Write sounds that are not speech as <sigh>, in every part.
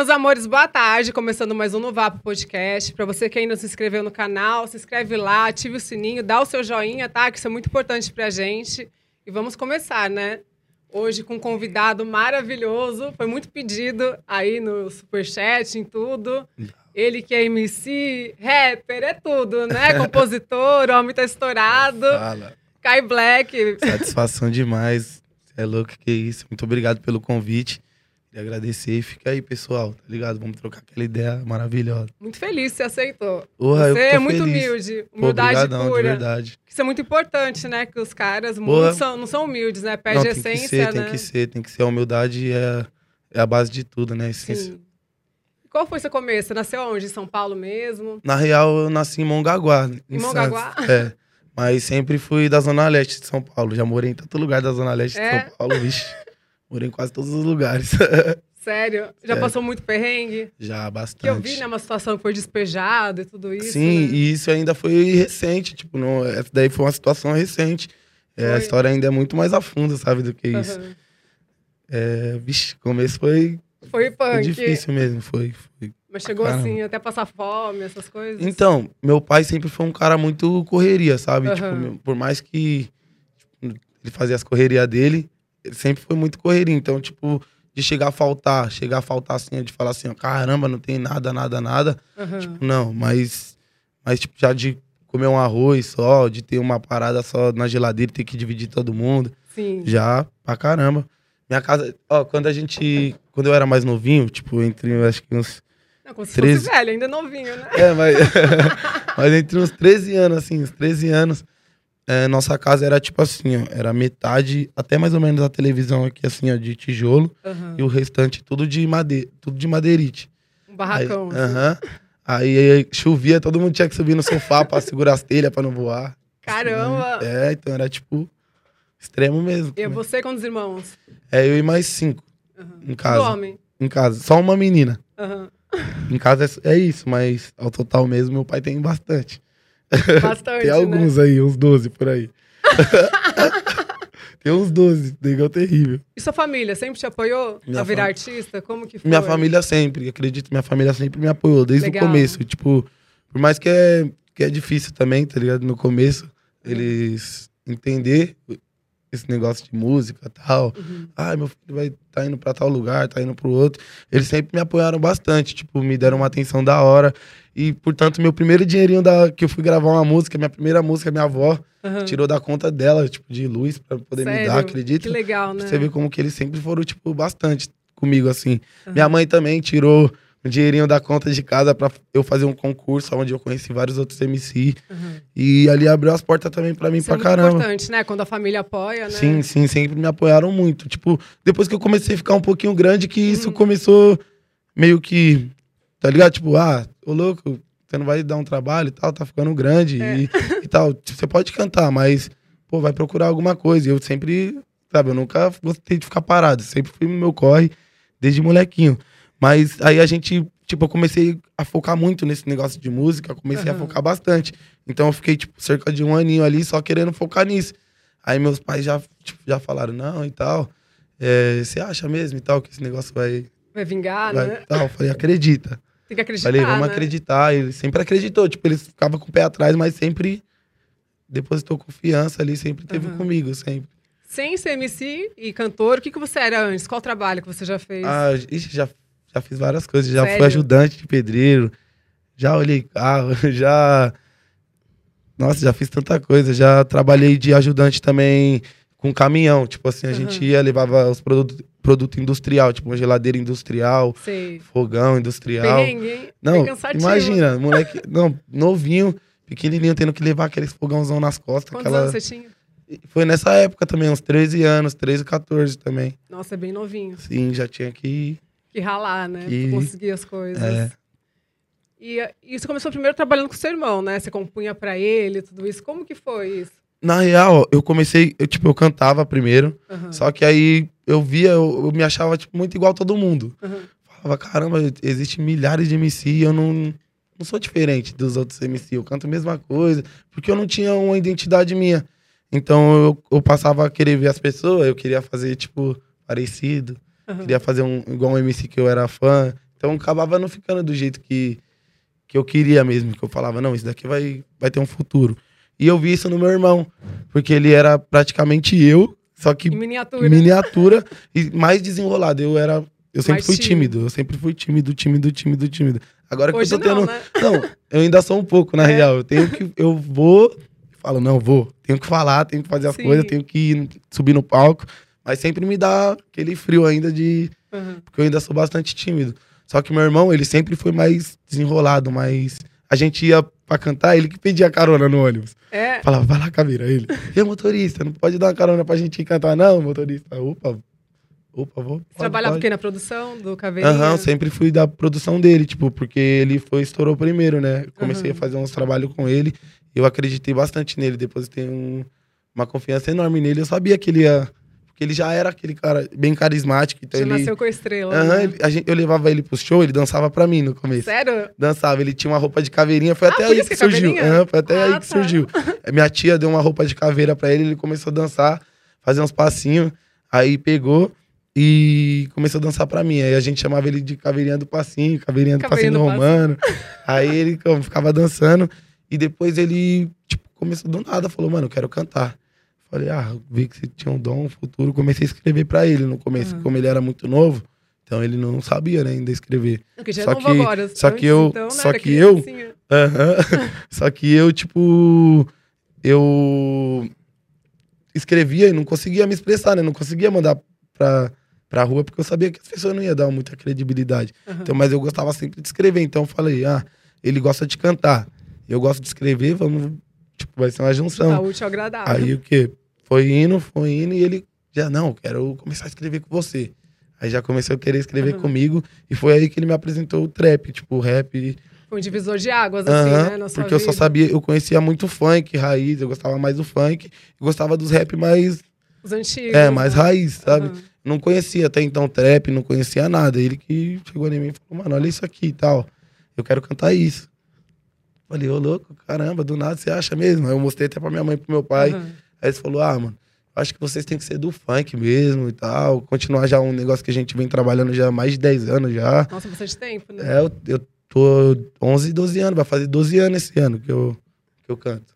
meus amores, boa tarde. Começando mais um no Vapo Podcast. Para você que ainda não se inscreveu no canal, se inscreve lá, ative o sininho, dá o seu joinha, tá? Que isso é muito importante pra gente. E vamos começar, né? Hoje com um convidado maravilhoso. Foi muito pedido aí no Superchat, em tudo. Ele que é MC, rapper, é tudo, né? <laughs> Compositor, homem tá estourado. Fala. Kai Black. Satisfação demais. É louco, que isso. Muito obrigado pelo convite. Queria agradecer e fica aí, pessoal, tá ligado? Vamos trocar aquela ideia maravilhosa. Muito feliz que você aceitou. Porra, você é muito feliz. humilde, Pô, humildade obrigadão, de pura. verdade. Isso é muito importante, né? Que os caras muitos são, não são humildes, né? Perde Não, tem que essência, ser, né? tem que ser, tem que ser. A humildade é, é a base de tudo, né? essência. Sim. Qual foi seu começo? Você nasceu onde? Em São Paulo mesmo? Na real, eu nasci em Mongaguá. Em, Em Mongaguá? Santos. É. Mas sempre fui da Zona Leste de São Paulo. Já morei em tanto lugar da Zona Leste É? de São Paulo, vixe. Morei em quase todos os lugares. <laughs> Sério? Já Sério. passou muito perrengue? Já, bastante. Que eu vi, né? Uma situação que foi despejado e tudo isso. Sim, né? e isso ainda foi recente, tipo, não, essa daí foi uma situação recente. É, a Foi. história ainda é muito mais a fundo, sabe, do que isso. Aham. É, vixe, começo foi, Foi foi punk. difícil mesmo, foi, foi. Mas chegou Caramba. assim, até passar fome, essas coisas. Então, meu pai sempre foi um cara muito correria, sabe? Aham. Tipo, por mais que tipo, ele fazia as correrias dele, ele sempre foi muito correria. Então, tipo, de chegar a faltar, chegar a faltar assim, de falar assim, ó, caramba, não tem nada, nada, nada. Aham. Tipo, não, mas, mas tipo, já de comer um arroz só, de ter uma parada só na geladeira ter que dividir todo mundo, Sim. já pra caramba. Minha casa, ó, quando a gente, quando eu era mais novinho, tipo, entre, eu acho que uns, Não, como se 13. fosse velho, ainda novinho, né? é, mas, <laughs> mas entre uns 13 anos, assim, uns 13 anos, é, nossa casa era tipo assim, ó, era metade, até mais ou menos a televisão aqui, assim, ó, de tijolo, Aham. e o restante tudo de madeira, tudo de madeirite. Um Aí, barracão. assim. aham. Aí, aí chovia, todo mundo tinha que subir no sofá pra segurar as telhas pra não voar. Caramba! É, então era tipo extremo mesmo. E também. você quantos irmãos? É eu e mais cinco Aham. em Do casa. homem. Em casa. Só uma menina. Aham. Em casa é, é isso, mas ao total mesmo meu pai tem bastante. <laughs> Bastante, tem né? alguns aí, uns 12 por aí. <laughs> tem uns 12, negão terrível. E sua família sempre te apoiou Minha a virar fam- artista? Como que foi? Minha família sempre, acredito, minha família sempre me apoiou desde Legal. o começo. Tipo, por mais que é, que é difícil também, tá ligado? No começo, eles entender esse negócio de música e tal. Uhum. Ai, meu filho vai tá indo pra tal lugar, tá indo pro outro. Eles sempre me apoiaram bastante, tipo, me deram uma atenção da hora. E, portanto, meu primeiro dinheirinho da, que eu fui gravar uma música, minha primeira música, minha avó Aham. tirou da conta dela, tipo, de luz pra poder me Sério? dar, acredita? Que legal, né? Você vê como que eles sempre foram, tipo, bastante comigo, assim. Minha mãe também tirou um dinheirinho da conta de casa pra eu fazer um concurso onde eu conheci vários outros MC. Aham. E ali abriu as portas também pra mim Isso é pra muito caramba. importante, né? Quando a família apoia, né? Sim, sim, sempre me apoiaram muito. Tipo, depois que eu comecei a ficar um pouquinho grande, que isso Uhum. começou meio que, tá ligado? Tipo, ah, ô louco, você não vai dar um trabalho e tal, tá ficando grande É. e, e tal. Você pode cantar, mas, pô, vai procurar alguma coisa. E eu sempre, sabe, eu nunca gostei de ficar parado. Sempre fui no meu corre, desde molequinho. Mas aí a gente, tipo, eu comecei a focar muito nesse negócio de música, comecei a Aham. focar bastante. Então eu fiquei, tipo, cerca de um aninho ali só querendo focar nisso. Aí meus pais já, tipo, já falaram, não, e tal. é, Você acha mesmo e tal que esse negócio vai. Vai vingar, vai né? tal? Eu falei, acredita. Tem que acreditar, falei, vamos né? acreditar. Ele sempre acreditou. Tipo, ele ficava com o pé atrás, mas sempre depositou confiança ali, sempre teve Aham. comigo, sempre. Sem ser MC e cantor, o que, que você era antes? Qual trabalho que você já fez? Ah, ixi, já, já fiz várias coisas. Já Sério? fui ajudante de pedreiro, já olhei carro, <laughs> já. Nossa, já fiz tanta coisa. Já trabalhei de ajudante também com caminhão. Tipo assim, a gente Aham. ia, levava os produtos produto industrial, tipo uma geladeira industrial, Sei. fogão industrial. Perrengue, hein? Não, é imagina, moleque, não, novinho, pequenininho, tendo que levar aqueles fogãozão nas costas. Quantos aquela... anos você tinha? Foi nessa época também, uns 13 anos, 13, 14 também. Nossa, é bem novinho. Sim, já tinha que. Que ralar, né? Que- Pra conseguir as coisas. É. E, e você começou primeiro trabalhando com seu irmão, né? Você compunha pra ele, tudo isso. Como que foi isso? Na real, eu comecei, eu, tipo, eu cantava primeiro, Aham, só que aí eu via, eu, eu me achava, tipo, muito igual a todo mundo. aham. Falava, caramba, existe milhares de MC e eu não, não sou diferente dos outros MC, eu canto a mesma coisa, porque eu não tinha uma identidade minha. Então eu, eu passava a querer ver as pessoas, eu queria fazer, tipo, parecido, aham. queria fazer um igual um MC que eu era fã, Então acabava não ficando do jeito que, que eu queria mesmo, que eu falava, não, isso daqui vai, vai ter um futuro. E eu vi isso no meu irmão, porque ele era praticamente eu, só que Em miniatura. miniatura e mais desenrolado. Eu era. Eu sempre Mais fui tímido. tímido. Eu sempre fui tímido, tímido, tímido, tímido. Agora que Hoje eu tô tendo. não, né? <laughs> Não, eu ainda sou um pouco, na É. real. Eu tenho que. Eu vou. Falo, não, vou. Tenho que falar, tenho que fazer as Sim. coisas, tenho que ir, subir no palco. Mas sempre me dá aquele frio ainda de. Uhum. Porque eu ainda sou bastante tímido. Só que meu irmão, ele sempre foi mais desenrolado, mais. A gente ia pra cantar, ele que pedia carona no ônibus. É, Falava, vai lá, Caveira, ele. E motorista, não pode dar uma carona pra gente ir cantar, não, motorista. Opa, opa, vou. pode, trabalhava o quê? Na produção do Caveirinha? Aham, sempre fui da produção dele, tipo, porque ele foi, estourou primeiro, né? Comecei Aham. a fazer uns trabalhos com ele, eu acreditei bastante nele, depois tenho um- uma confiança enorme nele, eu sabia que ele ia. Porque ele já era aquele cara bem carismático, então Já ele. nasceu com a estrela. Aham, né? a gente- eu levava ele pro show, ele dançava pra mim no começo. Sério? Dançava, ele tinha uma roupa de caveirinha, foi Ah, até aí que, que é surgiu. Aham, foi até Ah, aí tá. que surgiu. <laughs> Minha tia deu uma roupa de caveira pra ele, ele começou a dançar, fazer uns passinhos, aí pegou e começou a dançar pra mim. Aí a gente chamava ele de caveirinha do passinho, caveirinha do Caveirinha passinho do romano. aí ele como, ficava dançando e depois ele tipo, começou do nada, falou, mano, eu quero cantar. Falei, ah, vi que você tinha um dom, um futuro, comecei a escrever pra ele no começo, Aham. como ele era muito novo. Então ele não sabia né, ainda escrever. Porque já Só é novo que- agora. só que eu- então, né, só que eu- criancinha. <laughs> Aham. Só que eu, tipo, eu escrevia e não conseguia me expressar, né? Não conseguia mandar pra, pra rua, porque eu sabia que as pessoas não iam dar muita credibilidade. Aham. Então, mas eu gostava sempre de escrever. Então eu falei, ah, ele gosta de cantar. Eu gosto de escrever, vamos. Tipo, vai ser uma Tá junção. útil ao agradável. Aí o quê? Foi indo, foi indo, e ele já, não, quero começar a escrever com você. Aí já começou a querer escrever Aham. comigo, e foi aí que ele me apresentou o trap, tipo, o rap, Foi um divisor de águas, assim, Aham, né? Porque eu só vida. sabia, eu conhecia muito funk, raiz, eu gostava mais do funk, gostava dos rap mais, Os antigos. é, mais né? raiz, sabe? Aham. Não conhecia até então trap, não conhecia nada. Ele que chegou em mim e falou, mano, olha isso aqui e tal. Eu quero cantar isso. Falei, ô louco, caramba, do nada você acha mesmo? Aí eu mostrei até pra minha mãe e pro meu pai. Aham. Aí eles falaram, ah, mano, acho que vocês têm que ser do funk mesmo e tal. Continuar já um negócio que a gente vem trabalhando já há mais de 10 anos já. Nossa, bastante tempo, né? É, eu, eu tô 11, 12 anos, vai fazer 12 anos esse ano que eu, que eu canto.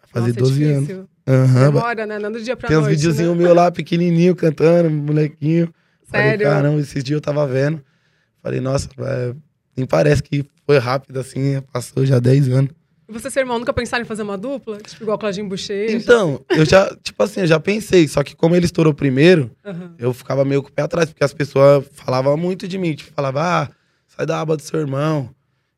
Vai fazer Nossa, é 12 anos. difícil. Aham, Demora, né? Não do dia pra tem uns noite, videozinhos né? meus lá, pequenininho, cantando, molequinho. Falei, Sério? caramba, esses dias eu tava vendo. Falei, nossa, é, nem parece que foi rápido assim, passou já 10 anos. E você e seu irmão nunca pensaram em fazer uma dupla? Tipo, igual Claudinho Bochecha? Então, eu já, tipo assim, eu já pensei, só que como ele estourou primeiro, Aham. eu ficava meio com o pé atrás, porque as pessoas falavam muito de mim, tipo, falava, ah, sai da aba do seu irmão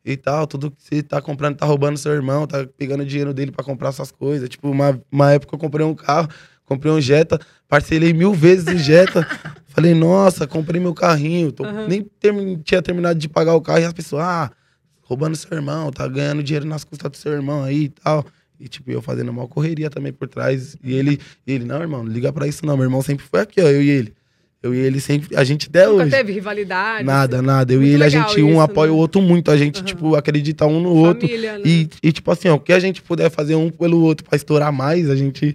e tal, tudo que você tá comprando tá roubando seu irmão, tá pegando dinheiro dele pra comprar suas coisas. Tipo, uma, uma época eu comprei um carro, comprei um Jetta, parcelei mil vezes o Jetta. <laughs> Falei, nossa, comprei meu carrinho, tô- Aham. nem termi- tinha terminado de pagar o carro e as pessoas, ah, roubando seu irmão, tá ganhando dinheiro nas custas do seu irmão aí e tal. E, tipo, eu fazendo uma correria também por trás. E ele, ele, não, irmão, não liga pra isso não. Meu irmão sempre foi aqui, ó, eu e ele. Eu e ele sempre, a gente até Nunca hoje. teve rivalidade? Nada, assim? nada. Eu e ele, a gente um isso, apoia né? o outro muito. A gente, Aham. tipo, acredita um no outro. Família, né? E, e, tipo assim, ó, o que a gente puder fazer um pelo outro pra estourar mais, a gente,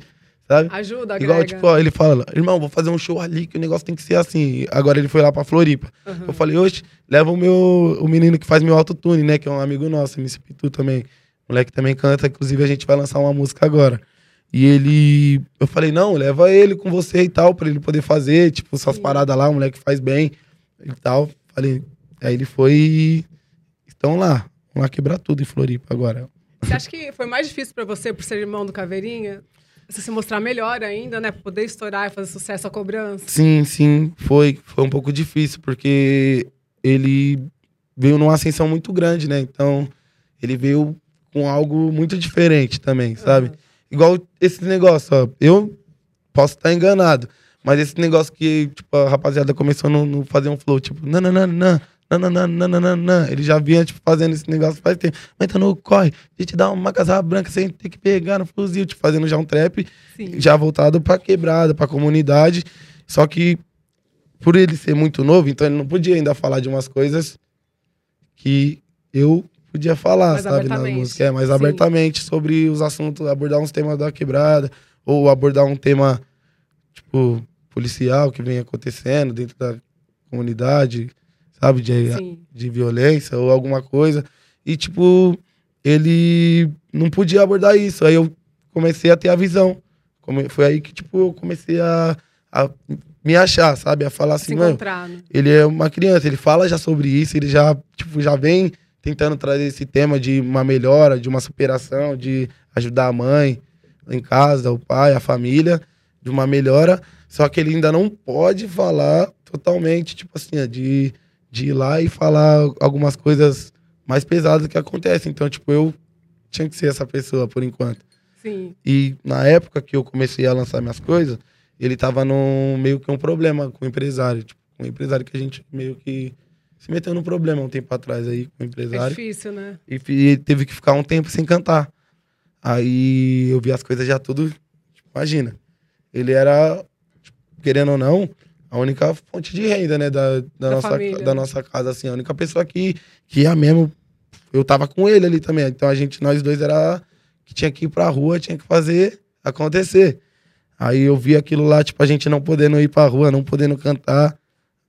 sabe? Ajuda, Igual, agrega. tipo, ó, ele fala, irmão, vou fazer um show ali que o negócio tem que ser assim. Agora ele foi lá pra Floripa. Aham. Eu falei, oxe, leva o meu, o menino que faz meu autotune, né? Que é um amigo nosso, MC Pitu também. O moleque também canta, inclusive a gente vai lançar uma música agora. E ele, eu falei, não, leva ele com você e tal, pra ele poder fazer, tipo, suas Sim. paradas lá, o moleque faz bem e tal. Falei, aí ele foi e estão lá. Vamos lá quebrar tudo em Floripa agora. Você acha que foi mais difícil pra você, por ser irmão do Caveirinha? Você se mostrar melhor ainda, né? Poder estourar e fazer sucesso à cobrança? Sim, sim, foi, foi um pouco difícil, porque ele veio numa ascensão muito grande, né? Então, ele veio com algo muito diferente também, sabe? Aham. Igual esse negócio, ó. Eu posso estar enganado, mas esse negócio que, tipo, a rapaziada começou a não, não fazer um flow, tipo, nananana, nananana, ele já vinha, tipo, fazendo esse negócio faz tempo. Mas então não corre, a gente dá uma casada branca sem ter que pegar no fuzil, tipo, fazendo já um trap Sim. já voltado pra quebrada, pra comunidade. Só que por ele ser muito novo, então ele não podia ainda falar de umas coisas que eu podia falar, Mais sabe, na música, é, mais Sim. abertamente sobre os assuntos, abordar uns temas da quebrada ou abordar um tema tipo policial que vem acontecendo dentro da comunidade, sabe? De, Sim. de violência ou alguma coisa. E, tipo, ele não podia abordar isso. Aí eu comecei a ter a visão. Come- Foi aí que, tipo, eu comecei a, a me achar, sabe? A falar assim, mano, né? ele é uma criança, ele fala já sobre isso, ele já, tipo, já vem tentando trazer esse tema de uma melhora, de uma superação, de ajudar a mãe em casa, o pai, a família, de uma melhora. Só que ele ainda não pode falar totalmente, tipo assim, ó, de, de ir lá e falar algumas coisas mais pesadas que acontecem. Então, tipo, eu tinha que ser essa pessoa por enquanto. Sim. E na época que eu comecei a lançar minhas coisas, ele tava num meio que um problema com o empresário. Tipo, um empresário que a gente meio que se meteu num problema um tempo atrás aí com o É empresário. difícil, né? E fi- teve que ficar um tempo sem cantar. Aí eu vi as coisas já tudo. tipo, imagina. Ele era, tipo, querendo ou não, a única fonte de renda, né? Da, da, Da nossa, família, da né? nossa casa, assim. A única pessoa que, que ia mesmo. Eu tava com ele ali também. Então a gente, nós dois, era que tinha que ir pra rua, tinha que fazer acontecer. Aí eu vi aquilo lá, tipo, a gente não podendo ir pra rua, não podendo cantar.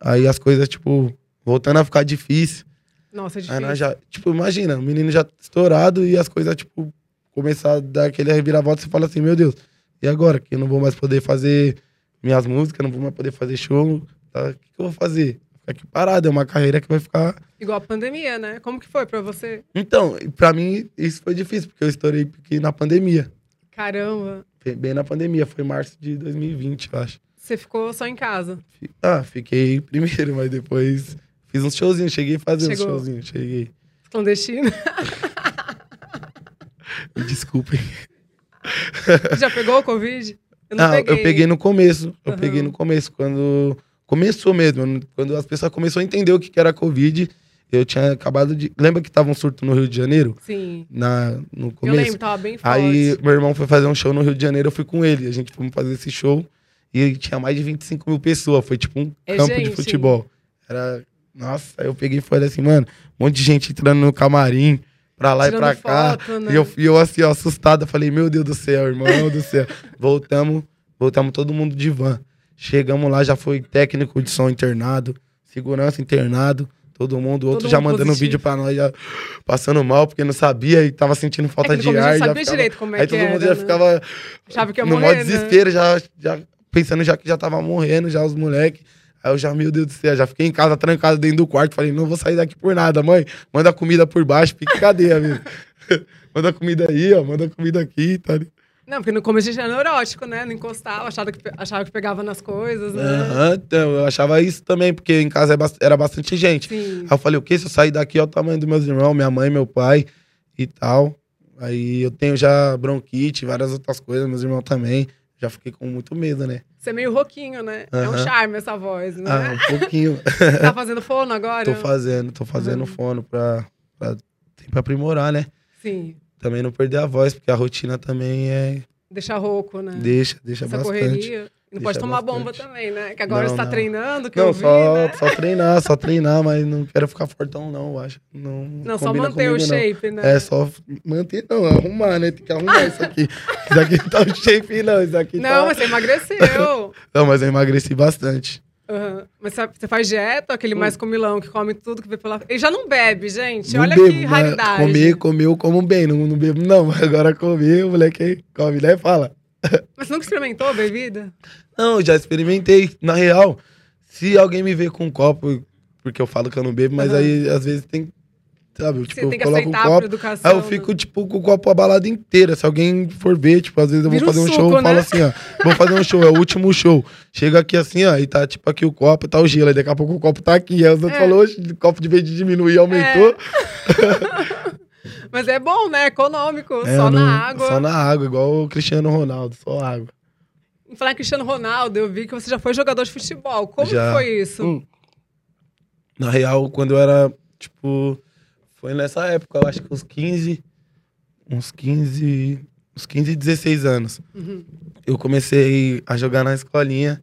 Aí as coisas, tipo, voltando a ficar difícil. Nossa, é difícil. já, tipo, imagina, o menino já estourado e as coisas, tipo, começar a dar aquele reviravolta, você fala assim, meu Deus, e agora? Que eu não vou mais poder fazer minhas músicas, não vou mais poder fazer show, tá? O que, que eu vou fazer? Ficar aqui parado, é uma carreira que vai ficar... Igual a pandemia, né? Como que foi pra você? Então, pra mim, isso foi difícil, porque eu estourei na pandemia. Caramba. Foi Bem na pandemia, foi março de 2020, eu acho. Você ficou só em casa. Ah, fiquei <laughs> primeiro, mas depois fiz uns showzinhos, cheguei a fazer uns Chegou. showzinhos, cheguei. Clandestino. <laughs> Desculpem. <laughs> Já pegou o Covid? Eu não Ah, peguei. eu peguei no começo. Eu Aham. peguei no começo, quando começou mesmo, quando as pessoas começaram a entender o que era Covid. Eu tinha acabado de. Lembra que tava um surto no Rio de Janeiro? Sim. Na, no Eu começo? lembro, tava bem forte. Aí meu irmão foi fazer um show no Rio de Janeiro, eu fui com ele. A gente foi fazer esse show e tinha mais de 25 mil pessoas. Foi tipo um É campo gente. de futebol. Era. Nossa, eu peguei e falei assim, mano, um monte de gente entrando no camarim, pra lá Tirando e pra cá. foto, né? E eu, e eu assim, ó, assustado, eu falei, meu Deus do céu, irmão do céu. <laughs> voltamos, voltamos todo mundo de van. Chegamos lá, já foi técnico de som internado, segurança internado, todo mundo, outro Todo já mundo mandando positivo. vídeo pra nós, já passando mal, porque não sabia e tava sentindo falta É de ar. já sabia ficava- direito como é Aí que todo mundo era, já né? ficava Achava que ia no morrer, maior né? desespero, já, já pensando já que já tava morrendo, já os moleques. Aí eu já, meu Deus do céu, já fiquei em casa trancado dentro do quarto. Falei, não vou sair daqui por nada, mãe. Manda comida por baixo, fica cadeia, amigo. <laughs> manda comida aí, ó, manda comida aqui, tá ligado? Não, porque no começo a gente era neurótico, né? Não encostava, achava que, achava que pegava nas coisas, né? Aham, então, eu achava isso também, porque em casa é era bastante gente. Sim. Aí eu falei, o quê? Se eu sair daqui, olha o tamanho dos meus irmãos, minha mãe, meu pai e tal. Aí eu tenho já bronquite, várias outras coisas, meus irmãos também. Já fiquei com muito medo, né? Você é meio roquinho, né? É um charme essa voz, né? Ah, um pouquinho. <laughs> Tá fazendo fono agora? tô fazendo, tô fazendo Aham. fono pra, pra sempre aprimorar, né? Sim. Também não perder a voz, porque a rotina também é. Deixar rouco, né? Deixa, deixa Essa bastante. correria. Não pode Deixa tomar bomba bastante. também, né? Que agora Não, você tá não. treinando, que Não, eu vi, só, né? só treinar, só treinar, mas não quero ficar fortão, não, eu acho. Não, Não, só manter o comigo, não. shape, né? É, só manter, não, arrumar, né? Tem que arrumar isso aqui. <laughs> Isso aqui não tá o shape, não. Isso aqui Não, tá... mas você emagreceu. <laughs> Não, mas eu emagreci bastante. Aham. Mas você- faz dieta, aquele mais comilão que come tudo que vê pela. Ele já não bebe, gente. Não Olha bebo, que raridade. Comer, comer, eu como bem. Não, não bebo, não. Agora comer, o moleque come, né? Fala. Mas você nunca experimentou a bebida? Não, já experimentei. Na real, se alguém me vê com um copo, porque eu falo que eu não bebo, mas Aham. aí às vezes tem. Sabe, eu, tipo, você eu tem que coloco um copo. educação. Aí eu né? fico, tipo, com o copo a balada inteira. Se alguém for ver, tipo, às vezes eu vou Vira fazer um suco, show, né? falo assim, ó. Vou fazer um show, é o último show. Chega aqui assim, ó, e tá, tipo, aqui o copo, tá o gelo. Aí daqui a pouco o copo tá aqui. Aí os outros É. oxe, o copo de vez de diminuir, aumentou. <laughs> Mas é bom, né? Econômico. É, só na água. Só na água, igual o Cristiano Ronaldo, só água. Em falar Cristiano Ronaldo, eu vi que você já foi jogador de futebol. Como Já. foi isso? Hum. Na real, quando eu era, tipo, foi nessa época, eu acho que uns 15, uns 15, uns 15, 16 anos. Uhum. Eu comecei a jogar na escolinha,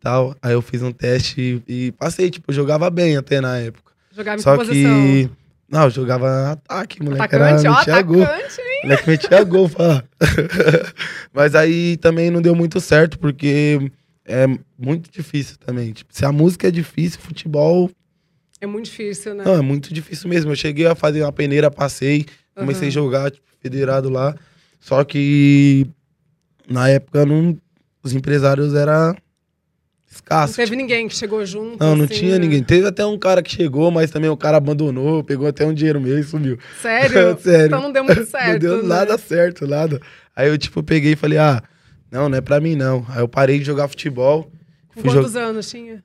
tal, aí eu fiz um teste e, e passei, tipo, eu jogava bem até na época. Jogava em Só que posição? que, não, eu jogava ataque, moleque, Atacante, era, ó, metia gol. atacante, hein? Moleque metia gol, fala. <laughs> Mas aí também não deu muito certo, porque é muito difícil também. Tipo, se a música é difícil, futebol É muito difícil, né? Não, é muito difícil mesmo. Eu cheguei a fazer uma peneira, passei, comecei Aham. a jogar, tipo, federado lá. Só que na época não, os empresários Não teve ninguém que chegou junto. Não, não assim, tinha né? ninguém. Teve até um cara que chegou, mas também o cara abandonou, pegou até um dinheiro meu e sumiu. Sério? <laughs> Sério. Então não deu muito certo. <laughs> não deu né? nada certo, nada. Aí eu, tipo, peguei e falei, ah, não, não é pra mim, não. Aí eu parei de jogar futebol. Com quantos anos tinha?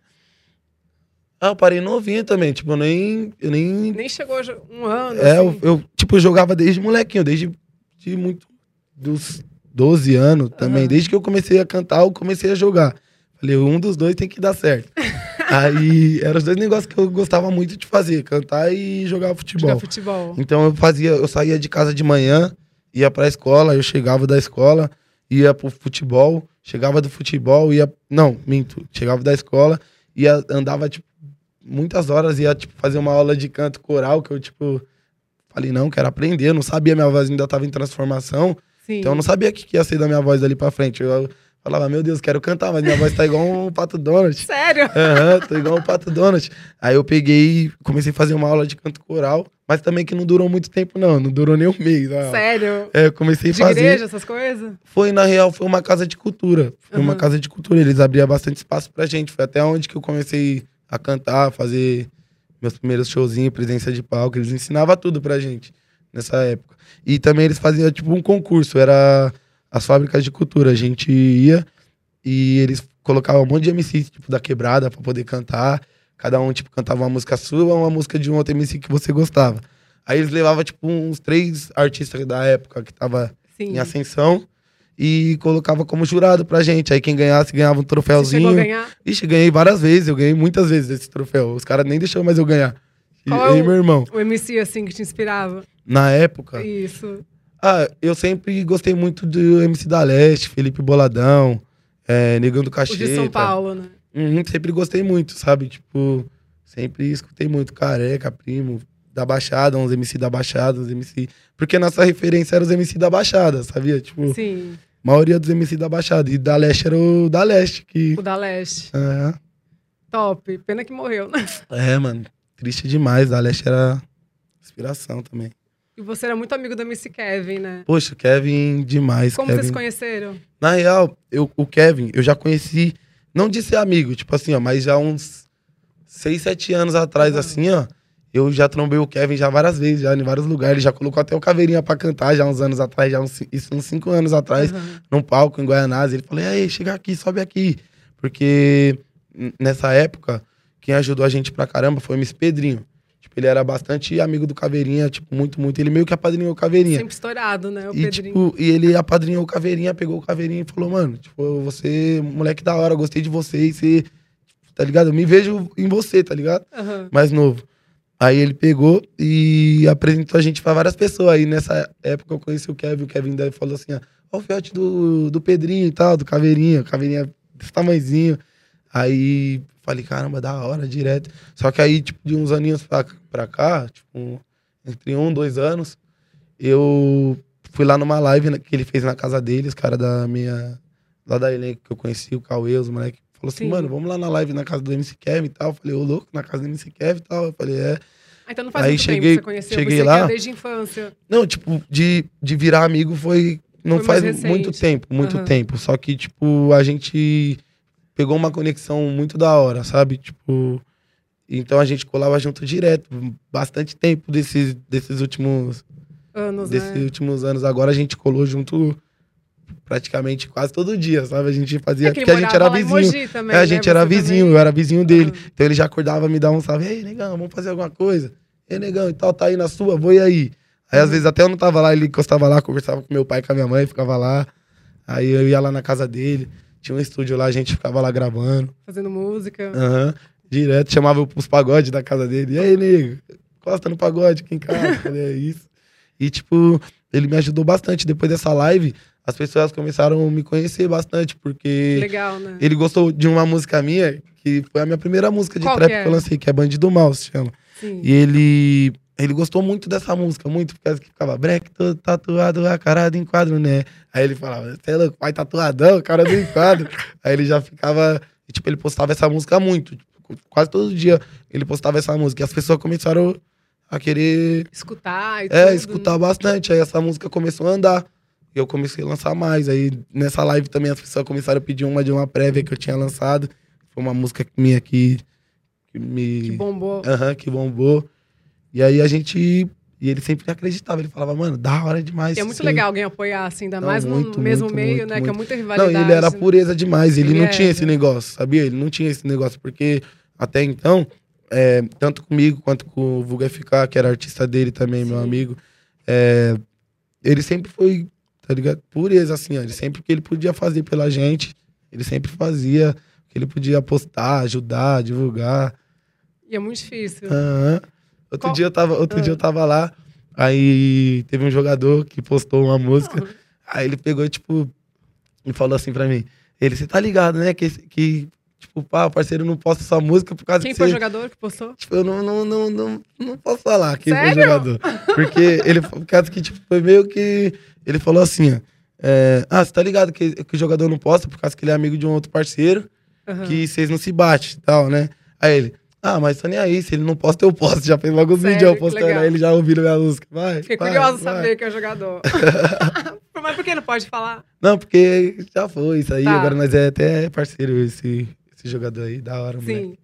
Ah, eu parei novinho também, tipo, eu nem. Eu nem. Nem chegou um ano. É, eu, assim. eu, tipo, eu jogava desde molequinho, desde de muito. Dos 12 anos também. Aham. Desde que eu comecei a cantar, eu comecei a jogar. Falei, um dos dois tem que dar certo. <laughs> Aí eram os dois negócios que eu gostava muito de fazer: cantar e jogar futebol. Jogar futebol. Então eu fazia, eu saía de casa de manhã, ia pra escola, eu chegava da escola, ia pro futebol, chegava do futebol, ia. Não, minto, chegava da escola, ia, andava, tipo, muitas horas, ia, tipo, fazer uma aula de canto coral, que eu, tipo, falei, não, quero aprender, eu não sabia, minha voz ainda tava em transformação, Sim. então eu não sabia o que ia ser da minha voz dali pra frente. Eu falava, meu Deus, quero cantar, mas minha voz tá igual um pato Donald. Sério? Aham, tô igual um pato Donald. Aí eu peguei e comecei a fazer uma aula de canto coral, mas também que não durou muito tempo, não. Não durou nem um mês. a. Sério? É, eu comecei a De fazer. igreja, essas coisas? Foi, na real, foi uma casa de cultura. Foi uma Aham. casa de cultura. Eles abriam bastante espaço pra gente. Foi até onde que eu comecei a cantar, fazer meus primeiros showzinhos, presença de palco. Eles ensinavam tudo pra gente nessa época. E também eles faziam, tipo, um concurso. Era as fábricas de cultura. A gente ia e eles colocavam um monte de MC, tipo, da quebrada pra poder cantar. Cada um, tipo, cantava uma música sua, uma música de um outro MC que você gostava. Aí eles levavam, tipo, uns três artistas da época que tava Sim. em ascensão e colocava como jurado pra gente. Aí quem ganhasse ganhava um Você troféuzinho. ganhar? Ixi, ganhei várias vezes, eu ganhei muitas vezes esse troféu. Os caras nem deixaram mais eu ganhar. E, Qual é e o- meu irmão. O MC, assim, que te inspirava? Na época, Isso. Ah, eu sempre gostei muito do MC da Leste, Felipe Boladão, é, Negão do O Cacheta. de São Paulo, né? Uhum, sempre gostei muito, sabe? Tipo, sempre escutei muito Careca, Primo, da Baixada, uns MC da Baixada, uns MC... Porque nossa referência era os MC da Baixada, sabia? Tipo, Sim. maioria dos MC da Baixada. E da Leste era o da Leste, que... O da Leste. É, Top. Pena que morreu, né? é, mano, triste demais. Da Leste era inspiração também. E você era muito amigo do MC Kevin, né? Poxa, Kevin demais. Como Kevin. vocês se conheceram? Na real, eu, o Kevin, eu já conheci, não de ser amigo, tipo assim, ó, mas já uns seis, sete anos atrás, Uhum. assim, ó, eu já trombei o Kevin já várias vezes, já em vários lugares. Ele já colocou até o Caveirinha pra cantar já uns anos atrás, já uns, isso uns cinco anos atrás, Aham. num palco em Guaianazes. Ele falou, e aí, chega aqui, sobe aqui. Porque nessa época, quem ajudou a gente pra caramba foi o MC Pedrinho. Tipo, ele era bastante amigo do Caveirinha, tipo, muito, muito. Ele meio que apadrinhou o Caveirinha. Sempre estourado, né? O E, Pedrinho. tipo, e ele apadrinhou o Caveirinha, pegou o Caveirinha e falou, mano, tipo, você, moleque da hora, gostei de você e você, tá ligado? Eu me vejo em você, tá ligado? Aham. Mais novo. Aí ele pegou e apresentou a gente pra várias pessoas. Aí nessa época eu conheci o Kevin, o Kevin daí falou assim, ó, ó o fiote do, do Pedrinho e tal, do Caveirinha, o Caveirinha desse tamanhozinho. Aí falei, caramba, da hora, direto. Só que aí, tipo, de uns aninhos pra, pra cá, tipo, entre um, dois anos, eu fui lá numa live que ele fez na casa dele, os caras da minha. Lá da elenco que eu conheci, o Cauê, os moleques. Falou assim, Sim. mano, vamos lá na live na casa do MC Kevin e tal. Eu falei, ô louco, na casa do MC Kevin e tal. Eu falei, é. Ah, então não faz Aí muito cheguei- tempo que você conheceu. cheguei você lá. desde a infância. Não, tipo, de, de virar amigo foi. Não Foi faz recente. muito tempo, muito Aham. tempo. Só que, tipo, a gente pegou uma conexão muito da hora, sabe? Tipo. Então a gente colava junto direto. Bastante tempo desses, desses últimos. Anos, desses né? últimos anos. Agora a gente colou junto praticamente quase todo dia, sabe? A gente fazia. É porque a gente era vizinho. Também, É, a né? gente era Você vizinho, também? eu era vizinho dele. Aham. Então ele já acordava, me dava um salve. Ei, negão, vamos fazer alguma coisa. Ei, negão, e tal, tá aí na sua, vou ir aí. Aí às Uhum. vezes até eu não tava lá, ele encostava lá, conversava com meu pai, com a minha mãe, ficava lá. Aí eu ia lá na casa dele, tinha um estúdio lá, a gente ficava lá gravando. Fazendo música. Aham. Direto, chamava os pagodes da casa dele. E aí, nego, encosta no pagode aqui em casa. Falei, é isso. E, tipo, ele me ajudou bastante. Depois dessa live, as pessoas começaram a me conhecer bastante, porque Legal, né? ele gostou de uma música minha, que foi a minha primeira música de Qual trap que que, é? eu lancei, que é Bandido Mal, se chama. Sim. E ele, ele gostou muito dessa música, muito, porque que ficava break, todo tatuado, a cara do enquadro, né? Aí ele falava, você é louco, pai tatuadão, cara do enquadro. <laughs> Aí ele já ficava, e, tipo, ele postava essa música muito, tipo, quase todo dia ele postava essa música. E as pessoas começaram a querer Escutar e é, tudo. escutar bastante. Aí essa música começou a andar. E eu comecei a lançar mais. Aí nessa live também as pessoas começaram a pedir uma de uma prévia que eu tinha lançado. Foi uma música minha que, que me. Que bombou. Aham, que bombou. E aí a gente. E ele sempre acreditava. Ele falava, mano, da hora demais. E é muito aí." legal alguém apoiar, assim, ainda Não, mais muito, no mesmo muito, meio, muito, né? Que é muito. muita Não, rivalidade. ele era pureza demais. Ele, não é, tinha esse né? negócio, sabia? Ele não tinha esse negócio, porque até então, é, tanto comigo quanto com o Vulga FK, que era artista dele também, meu Sim. amigo, é, ele sempre foi, tá ligado? Pureza, assim, ó. Ele sempre que ele podia fazer pela gente, ele sempre fazia que ele podia postar, ajudar, divulgar. E é muito difícil. Aham. Outro, Qual- dia eu tava, outro Ah. dia eu tava lá, aí teve um jogador que postou uma música. Aí ele pegou, tipo, e falou assim pra mim. Ele, você tá ligado, né? Que, que tipo, pá, o parceiro não posta sua música por causa Quem que foi o jogador que postou? Tipo, eu não, não, não, não, não posso falar quem foi o Sério? jogador. Porque ele, por causa que, tipo, foi meio que... Ele falou assim, ó. é, ah, você tá ligado que, que o jogador não posta por causa que ele é amigo de um outro parceiro, Aham. que vocês não se batem e tal, né? Aí ele... Ah, mas tô nem aí, se ele não posta, eu posto. Já fez logo os Sério? vídeos eu Que postando, legal. aí ele já ouviu minha música. Vai, Fiquei vai, curiosa de vai. saber quem é o jogador. <laughs> <laughs> Mas por que não pode falar? Não, porque já foi isso aí. Tá. Agora nós é até parceiro, esse, esse jogador aí. Da hora, moleque. Sim.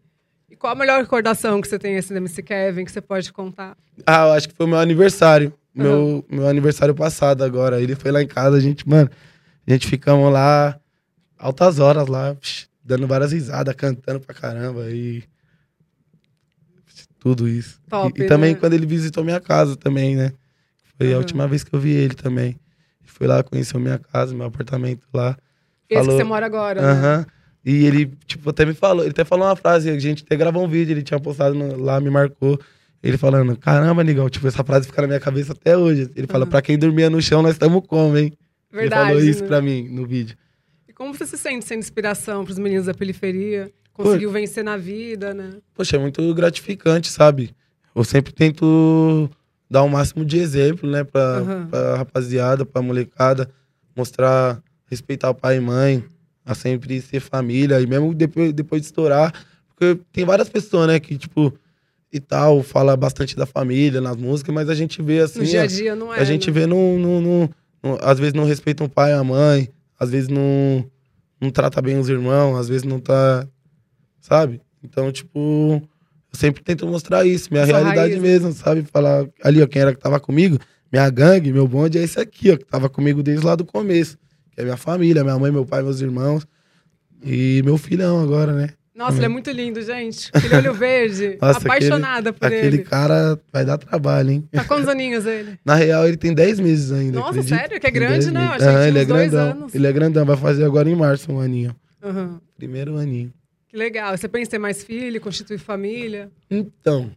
E qual a melhor recordação que você tem assim da MC Kevin que você pode contar? Ah, eu acho que foi meu aniversário. Uhum. Meu, meu aniversário passado agora. Ele foi lá em casa, a gente, mano, a gente ficamos lá altas horas lá, dando várias risadas, cantando pra caramba e tudo isso. Top, e, e também né? quando ele visitou minha casa também, né? Foi Uhum. a última vez que eu vi ele também. Ele foi lá, conheceu minha casa, meu apartamento lá. Esse Falou- que você mora agora, né? Aham. E ele, tipo, até me falou, ele até falou uma frase, a gente até gravou um vídeo, ele tinha postado no- lá, me marcou. Ele falando, caramba, Nigão, tipo, essa frase fica na minha cabeça até hoje. Ele fala, Uhum. pra quem dormia no chão, nós estamos como, hein? Verdade. ele falou isso né? pra mim no vídeo. E como você se sente sendo inspiração pros meninos da periferia? Conseguiu vencer na vida, né? Poxa, é muito gratificante, sabe? Eu sempre tento dar o máximo de exemplo, né, pra, Aham. pra rapaziada, pra molecada, mostrar, respeitar o pai e mãe, a sempre ser família, e mesmo depois, depois de estourar, porque tem várias pessoas, né, que, tipo, e tal, fala bastante da família nas músicas, mas a gente vê assim, No dia a dia não é. a gente né? vê no, no, no- no- às vezes não respeita o pai e a mãe, às vezes não, não trata bem os irmãos, às vezes não tá, sabe? Então, tipo, eu sempre tento mostrar isso, minha Sua realidade raiz, né? mesmo, sabe? Falar ali, ó, quem era que tava comigo, minha gangue, meu bonde é esse aqui, ó, que tava comigo desde lá do começo, que é minha família, minha mãe, meu pai, meus irmãos e meu filhão agora, né? Nossa, ele é muito lindo, gente. Aquele olho verde. <laughs> Nossa, apaixonada por Aquele ele. cara vai dar trabalho, hein? Tá quantos aninhos ele? <laughs> Na real, ele tem 10 meses ainda. Nossa, acredita? sério? Que é grande, 10 né? meses. Aham, tinha ele é grandão. anos. Ele é grandão, vai fazer agora em março um aninho. Aham. Primeiro aninho. Que legal. Você pensa em ter mais filho, constituir família? Então,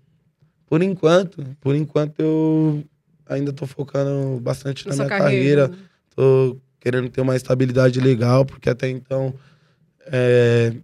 por enquanto, por enquanto eu ainda tô focando bastante Na na minha carreira? carreira. Tô querendo ter uma estabilidade legal, porque até então. é,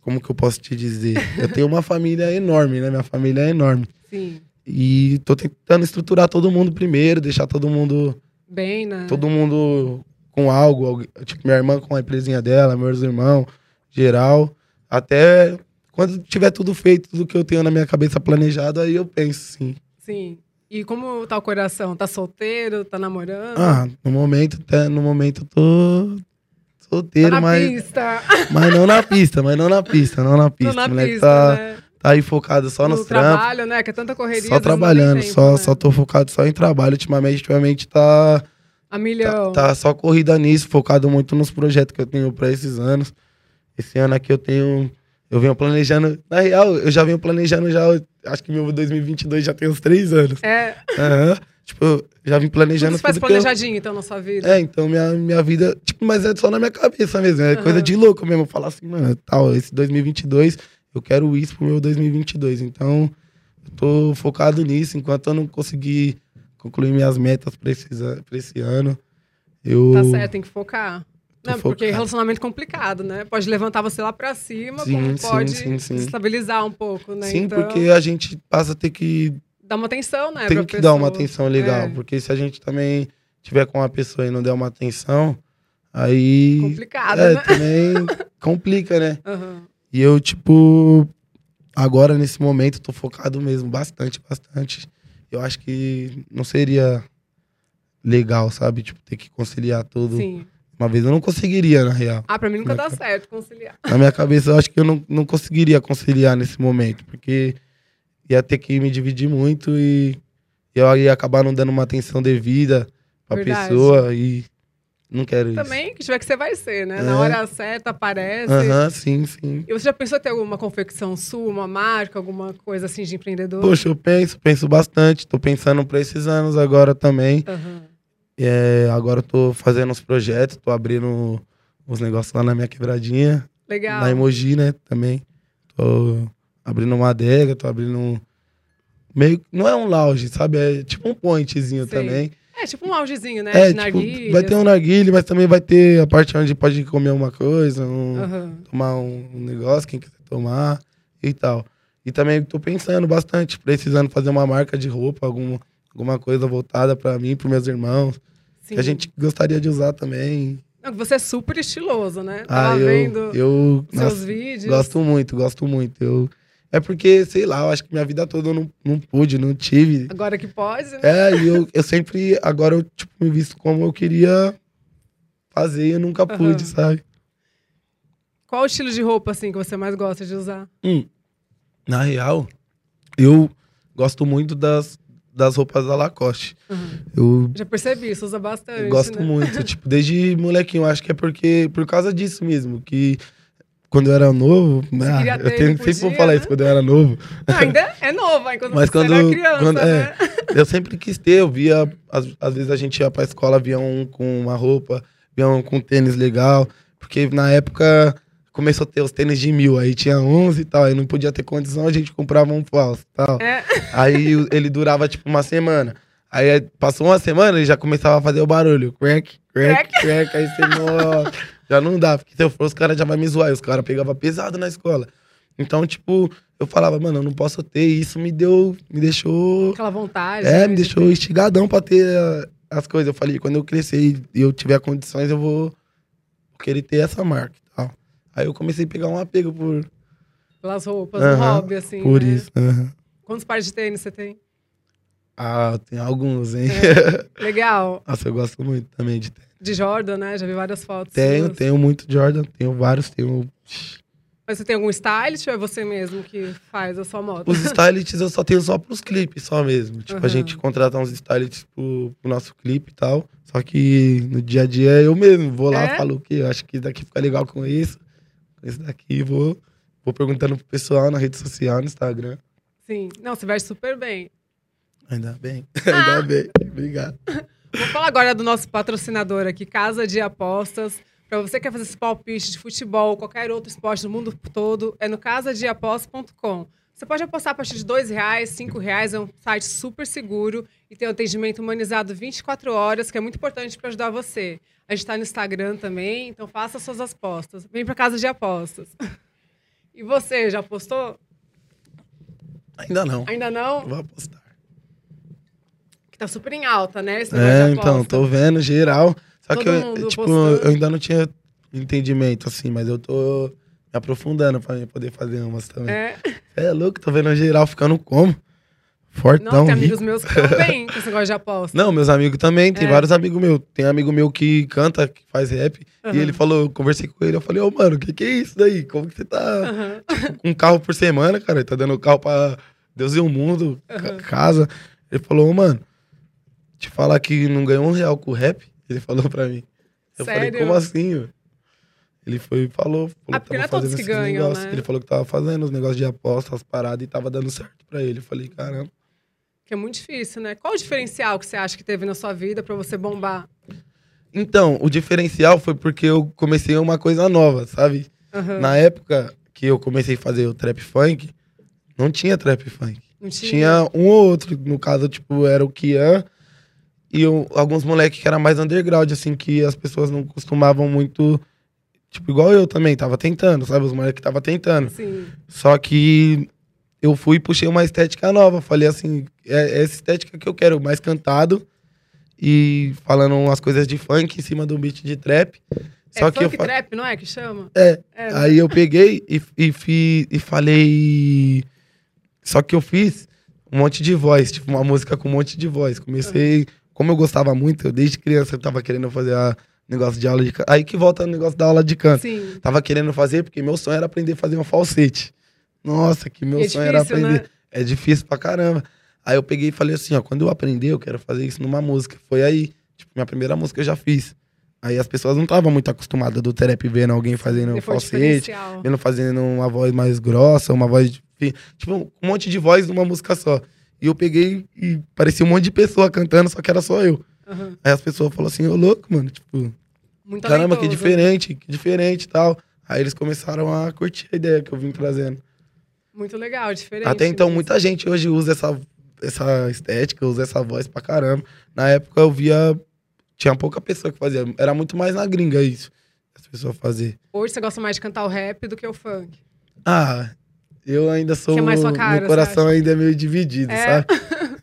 Como que eu posso te dizer? <laughs> Eu tenho uma família enorme, né? Minha família é enorme. Sim. E tô tentando estruturar todo mundo primeiro, deixar todo mundo Bem, né? todo mundo com algo, tipo, minha irmã com a empresinha dela, meus irmãos, geral. Até quando tiver tudo feito, tudo que eu tenho na minha cabeça planejado, aí eu penso, sim. Sim. E como tá o coração? Tá solteiro? Tá namorando? Ah, no momento, no momento eu tô tá solteiro, na mas, pista. mas não na pista, mas não na pista, não na pista. Tô na moleque pista, tá, né? tá aí focado só no nos trampos. trabalho, né? Que é tanta correria. Só não trabalhando, tempo, só, né? só tô focado só em trabalho. Ultimamente, ultimamente tá, A Tá, milhão. tá só corrida nisso, focado muito nos projetos que eu tenho pra esses anos. Esse ano aqui eu tenho. Eu venho planejando. Na real, eu já venho planejando já. Acho que meu 2022 já tem uns três anos. É, Aham. Tipo, eu já vim planejando se faz que eu- planejadinho, então, na sua vida. É, então minha, minha vida. Tipo, mas é só na minha cabeça mesmo. É Aham. coisa de louco mesmo. Falar assim, mano, tal, esse 2022, eu quero isso pro meu 2022. Então, eu tô focado nisso. Enquanto eu não conseguir concluir minhas metas pra, esses, an- pra esse ano, eu. Tá certo, tem que focar. Não, porque focado. relacionamento é complicado, né? Pode levantar você lá pra cima, Sim, como sim, pode sim, sim. estabilizar um pouco, né? Sim, então, porque a gente passa a ter que. dá uma atenção, né? tem que dar uma pessoa. atenção legal. É. Porque se a gente também tiver com uma pessoa e não der uma atenção, aí. Complicado, é, né? também <laughs> complica, né? Aham. E eu, tipo, agora nesse momento, tô focado mesmo, bastante, bastante. Eu acho que não seria legal, sabe? Tipo, ter que conciliar tudo. Sim. Uma vez eu não conseguiria, na real. Ah, pra mim nunca Na dá ca- certo conciliar. Na minha cabeça, eu acho que eu não, não conseguiria conciliar nesse momento, porque ia ter que me dividir muito e eu ia acabar não dando uma atenção devida pra Verdade. pessoa e não quero isso. Também, que tiver que ser, vai ser, né? É. Na hora certa, aparece. Aham, sim, sim. E você já pensou em ter alguma confecção sua, uma marca, alguma coisa assim de empreendedor? Poxa, eu penso, penso bastante. Tô pensando pra esses anos agora também. Aham. É, agora eu tô fazendo uns projetos, tô abrindo uns negócios lá na minha quebradinha. Legal. Na Emoji, né, também. Tô abrindo uma adega, tô abrindo um... Meio... Não é um lounge, sabe? É tipo um pointzinho Sei. também. É tipo um loungezinho, né? É, de tipo, vai ter um narguile, mas também vai ter a parte onde pode comer uma coisa, um- Aham. tomar um, um negócio, quem quiser tomar e tal. E também tô pensando bastante, precisando fazer uma marca de roupa, algum, alguma coisa voltada pra mim, pros meus irmãos, Sim. que a gente gostaria de usar também. Não, você é super estiloso, né? Ah, Tava eu, vendo eu seus nossa, vídeos. gosto muito, gosto muito. Eu, é porque, sei lá, eu acho que minha vida toda eu não, não pude, não tive. Agora que pode, né? É, e eu, eu sempre, agora eu tipo, me visto como eu queria fazer e eu nunca pude, Aham. sabe? Qual o estilo de roupa, assim, que você mais gosta de usar? Hum, na real, eu gosto muito das, das roupas da Lacoste. Aham. Eu Já percebi, você usa bastante, gosto né? muito, tipo, <laughs> desde molequinho. Acho que é porque, por causa disso mesmo, que quando eu era novo, ah, queria eu ter, tenho, não sempre vou podia, falar né? isso quando eu era novo. Ah, ainda é nova, enquanto <laughs> Mas você quando, era criança, quando- né? é, eu sempre quis ter, eu via, às, às vezes a gente ia pra escola, via um com uma roupa, via um com tênis legal, porque na época começou a ter os tênis de mil, aí tinha 11 e tal, aí não podia ter condição, a gente comprava um falso e tal. É. Aí ele durava tipo uma semana. Aí passou uma semana, ele já começava a fazer o barulho, crack, crack, crack, aí você, nossa, já não dá, porque se eu for, os caras já vão me zoar, e os caras pegavam pesado na escola. Então, tipo, eu falava, mano, eu não posso ter, e isso me deu, me deixou Aquela vontade. é, né, me de deixou ter. instigadão pra ter ah, as coisas. Eu falei, quando eu crescer e eu tiver condições, eu vou querer ter essa marca e tal. Aí eu comecei a pegar um apego por, Pelas roupas, um Aham, hobby, assim. por né? isso. aham. Quantos pares de tênis você tem? Ah, tem alguns, hein? <laughs> Legal. Nossa, eu gosto muito também de ter. De Jordan, né? Já vi várias fotos. Tenho, suas. tenho muito Jordan, tenho vários, tenho. Mas você tem algum stylist ou é você mesmo que faz a sua moda? Os stylists eu só tenho só pros clipes, só mesmo. Tipo, Aham. a gente contrata uns stylists pro, pro nosso clipe e tal. Só que no dia a dia eu mesmo vou lá, É? falo o quê? Eu acho que daqui fica legal com isso. Esse daqui, vou, vou perguntando pro pessoal na rede social, no Instagram. Sim. Não, você veste super bem. Ainda bem, <laughs> Ah. ainda bem. Obrigado. Vou falar agora do nosso patrocinador aqui, Casa de Apostas. Para você que quer fazer esse palpite de futebol, qualquer outro esporte do mundo todo, é no casadeapostas.com. Você pode apostar a partir de R$ reais, R$ reais, é um site super seguro e tem um atendimento humanizado 24 horas, que é muito importante para ajudar você. A gente está no Instagram também, então faça suas apostas. Vem para Casa de Apostas. E você, já apostou? Ainda não. Ainda não? Vou apostar. Que tá super em alta, né? Esse É, então, tô vendo geral. Só Todo que eu, tipo, apostando. eu ainda não tinha entendimento, assim, mas eu tô aprofundando pra poder fazer umas também. É. É louco, tô vendo geral ficando como? Fortão. Não, tem rico. amigos meus que bem com esse negócio de aposta. Não, meus amigos também, tem É. vários amigos meus. Tem amigo meu que canta, que faz rap, Aham. e ele falou, eu conversei com ele, eu falei, ô mano, o que que é isso daí? Como que você tá com um carro por semana, cara? Tá dando carro pra Deus e o mundo, Aham. casa. Ele falou, ô mano, te falar que não ganhou um real com o rap? Ele falou pra mim. Eu falei, Sério? como assim? mano? Ele foi e falou. falou Ah, porque não é todos que ganham, né? Ele falou que tava fazendo os negócios de apostas, as paradas, e tava dando certo pra ele. Eu falei, caramba. Que é muito difícil, né? Qual o diferencial que você acha que teve na sua vida pra você bombar? Então, o diferencial foi porque eu comecei uma coisa nova, sabe? Aham. Na época que eu comecei a fazer o trap funk, não tinha trap funk. Não tinha? Tinha um ou outro, no caso, tipo, era o Kian e o- alguns moleques que era mais underground, assim, que as pessoas não costumavam muito. Tipo, igual eu também, tava tentando, sabe? Os moleques tava tentando. Sim. Só que eu fui e puxei uma estética nova. Falei assim, é, é essa estética que eu quero, mais cantado e falando umas coisas de funk em cima do beat de trap. É Só que eu fa- trap, não é que chama? É, É, né? Aí eu peguei e, e, fi- e falei. Só que eu fiz um monte de voz, tipo, uma música com um monte de voz. Comecei. Como eu gostava muito, eu desde criança eu tava querendo fazer a negócio de aula de canto. Aí que volta o negócio da aula de canto. Sim. Tava querendo fazer porque meu sonho era aprender a fazer um falsete. Nossa, que meu é sonho era difícil, aprender. né? É difícil pra caramba. Aí eu peguei e falei assim, ó, quando eu aprender, eu quero fazer isso numa música. Foi aí, tipo, minha primeira música eu já fiz. Aí as pessoas não estavam muito acostumadas do trap vendo alguém fazendo Depois falsete, vendo fazendo uma voz mais grossa, uma voz. de- Tipo, um monte de voz numa música só. E eu peguei e parecia um monte de pessoa cantando, só que era só eu. Aham. Aí as pessoas falaram assim, ô louco, mano, tipo, Muito caramba, que talentoso. diferente, que diferente e tal. Aí eles começaram a curtir a ideia que eu vim trazendo. Muito legal, diferente. Até então, mesmo. muita gente hoje usa essa, essa estética, usa essa voz pra caramba. Na época eu via. Tinha pouca pessoa que fazia. Era muito mais na gringa isso. As pessoas faziam. Hoje você gosta mais de cantar o rap do que o funk. Ah, eu ainda sou. Que é mais sua cara, meu coração ainda é meio dividido, É? sabe?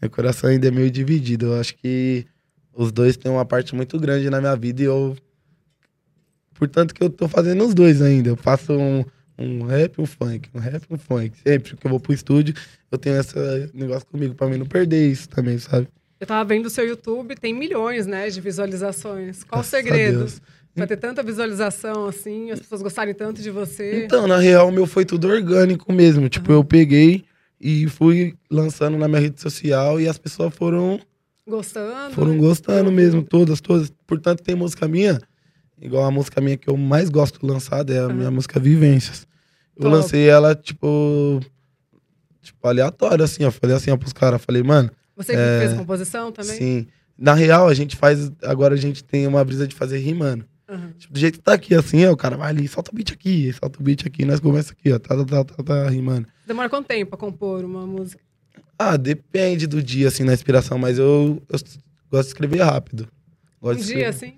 meu coração ainda é meio dividido. Eu acho que os dois têm uma parte muito grande na minha vida e eu. Portanto, que eu tô fazendo os dois ainda. Eu faço um, um rap e um funk. Um rap e um funk. Sempre que eu vou pro estúdio, eu tenho esse negócio comigo pra mim não perder isso também, sabe? Eu tava vendo o seu YouTube, tem milhões, né, de visualizações. Qual Graças o segredo? Pra ter tanta visualização, assim, as pessoas gostarem tanto de você. Então, na real, meu foi tudo orgânico mesmo. Tipo, eu peguei e fui lançando na minha rede social e as pessoas foram Gostando. Foram né? gostando mesmo, todas, todas. Portanto, tem música minha, igual a música minha que eu mais gosto de lançar, é a minha música Vivências. Eu Top. lancei ela, tipo, tipo, aleatório, assim, ó. Falei assim, ó, pros caras, falei, mano, Você É, fez composição também? sim. Na real, a gente faz, agora a gente tem uma brisa de fazer rimando. Aham. Tipo, do jeito que tá aqui, assim, ó, o cara vai ali, solta o beat aqui, solta o beat aqui, nós começa aqui, ó, tá, tá, tá, tá, tá rimando. Demora quanto tempo pra compor uma música? Ah, depende do dia, assim, na inspiração, mas eu, eu gosto de escrever rápido. Um Gosto de dia, assim?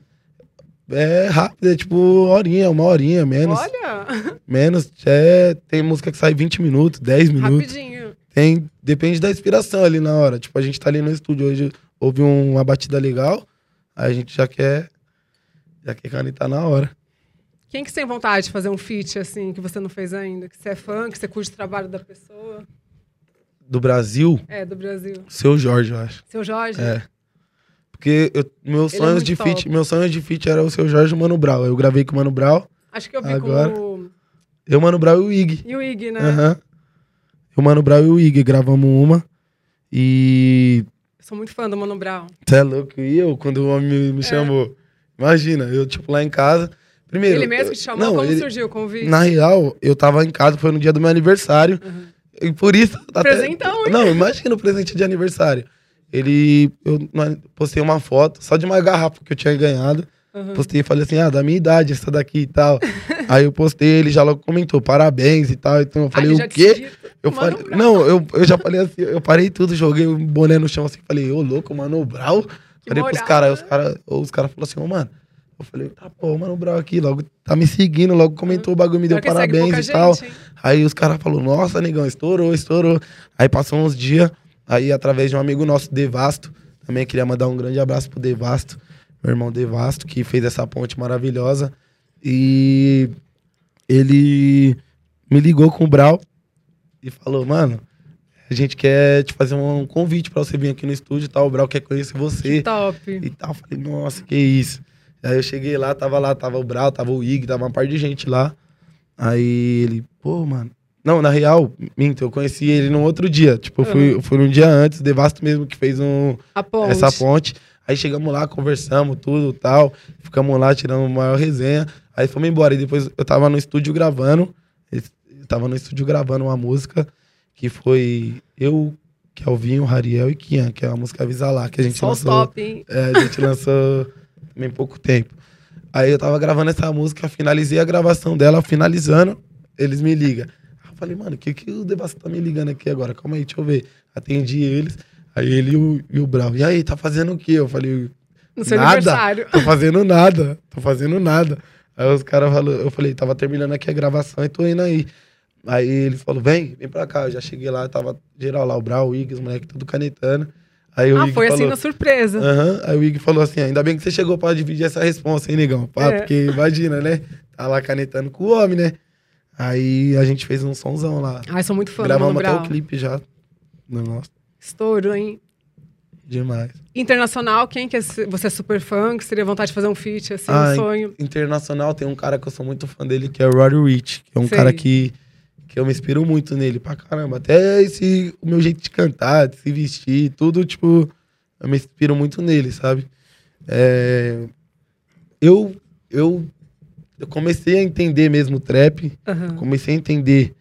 É rápido, é tipo horinha, uma horinha, menos. Olha, <laughs> Menos. É, tem música que sai 20 minutos, 10 minutos. rapidinho. Tem, depende da inspiração ali na hora. Tipo, a gente tá ali no estúdio hoje, ouve um- uma batida legal, aí a gente já quer. Já quer canetar na hora. Quem que você tem vontade de fazer um feat, assim, que você não fez ainda? Que você é fã, que você curte o trabalho da pessoa? Do Brasil, É, do Brasil. seu Jorge, eu acho. Seu Jorge? É. Porque eu- meus Ele é sonhos muito de top. feat, meus sonhos de feat era o seu Jorge e o Mano Brown. Eu gravei com o Mano Brown, Acho que eu vi Agora- com o... eu, Mano Brown e o Ig. E o Ig, né? Aham. O Mano Brown e o Ig gravamos uma. E Eu sou muito fã do Mano Brown. Você é louco? E eu, quando o homem me, me chamou? Imagina, eu, tipo, lá em casa. Primeiro. ele mesmo eu- que te chamou? Não, Como ele- surgiu o convite? Na real, eu tava em casa, foi no dia do meu aniversário. Uhum. E por isso. até- Presentão, hein? Não, imagina o presente de aniversário. Ele. Eu postei uma foto só de uma garrafa que eu tinha ganhado. Uhum. Postei e falei assim, ah, da minha idade, essa daqui e tal. <laughs> Aí eu postei, ele já logo comentou, parabéns e tal. Então eu Ah, falei, ele o quê? Eu Mano falei, Brown. não, eu, eu já falei assim, eu parei tudo, joguei o boné no chão assim, falei, ô louco, mano, Brau. Que Falei pros caras, aí né? os caras os cara falaram assim, ô mano. Eu falei, tá pô, mano, Brau aqui, logo tá me seguindo, logo comentou o bagulho, me deu que parabéns e tal. gente? Aí os caras falaram, nossa, negão, estourou, estourou. Aí passou uns dias, aí através de um amigo nosso, Devasto, também queria mandar um grande abraço pro Devasto, meu irmão Devasto, que fez essa ponte maravilhosa. E ele me ligou com o Brau e falou, mano, a gente quer te fazer um convite pra você vir aqui no estúdio e tal, o Brau quer conhecer você Top. e tal. Eu Falei, nossa, que isso. Aí eu cheguei lá, tava lá, tava o Brau, tava o Ig, tava uma parte de gente lá. Aí ele, pô, mano. Não, na real, minto, eu conheci ele num outro dia. Tipo, eu fui, eu fui um dia antes, o Devasto mesmo que fez um, A ponte. essa ponte. Aí chegamos lá, conversamos, tudo tal. Ficamos lá, tiramos uma maior resenha. Aí fomos embora. E depois eu tava no estúdio gravando. Eu tava no estúdio gravando uma música que foi eu, Kelvinho, Rariel e Kian, que é uma música Avisa Lá, que a gente Só lançou. top, hein? É, a gente lançou <laughs> também pouco tempo. Aí eu tava gravando essa música, finalizei a gravação dela, finalizando, eles me ligam. Aí Eu falei, mano, o que, que o Devasto tá me ligando aqui agora? Calma aí, deixa eu ver. Atendi eles, aí ele e o, e o Brau. E aí, tá fazendo o quê? Eu falei, No seu Nada. aniversário. tô fazendo nada, tô fazendo nada. Aí os caras falaram, eu falei, tava terminando aqui a gravação e tô indo aí. Aí eles falaram, vem, vem pra cá. Eu já cheguei lá, tava geral lá, o Brau, o Iggs, os moleque tudo canetando. Aí o ah, Ig foi assim falou, na surpresa. Aham, Aí o Ig falou assim: ainda bem que você chegou pra dividir essa responsa, hein, negão? Pá, É. Porque imagina, né? Tá lá canetando com o homem, né? Aí a gente fez um sonzão lá. Ai, sou muito fã do Mano Gravamos até Brown. o clipe já. Nossa, Estouro, hein? demais. Internacional, quem que é, você é super fã, que seria vontade de fazer um feat, assim, Ah, um sonho? Internacional tem um cara que eu sou muito fã dele, que é o Roddy Rich. Que é um Sei. cara que eu me inspiro muito nele pra caramba. Até esse, o meu jeito de cantar, de se vestir, tudo, tipo, eu me inspiro muito nele, sabe? É, eu, eu, eu comecei a entender mesmo o trap, Aham. comecei a entender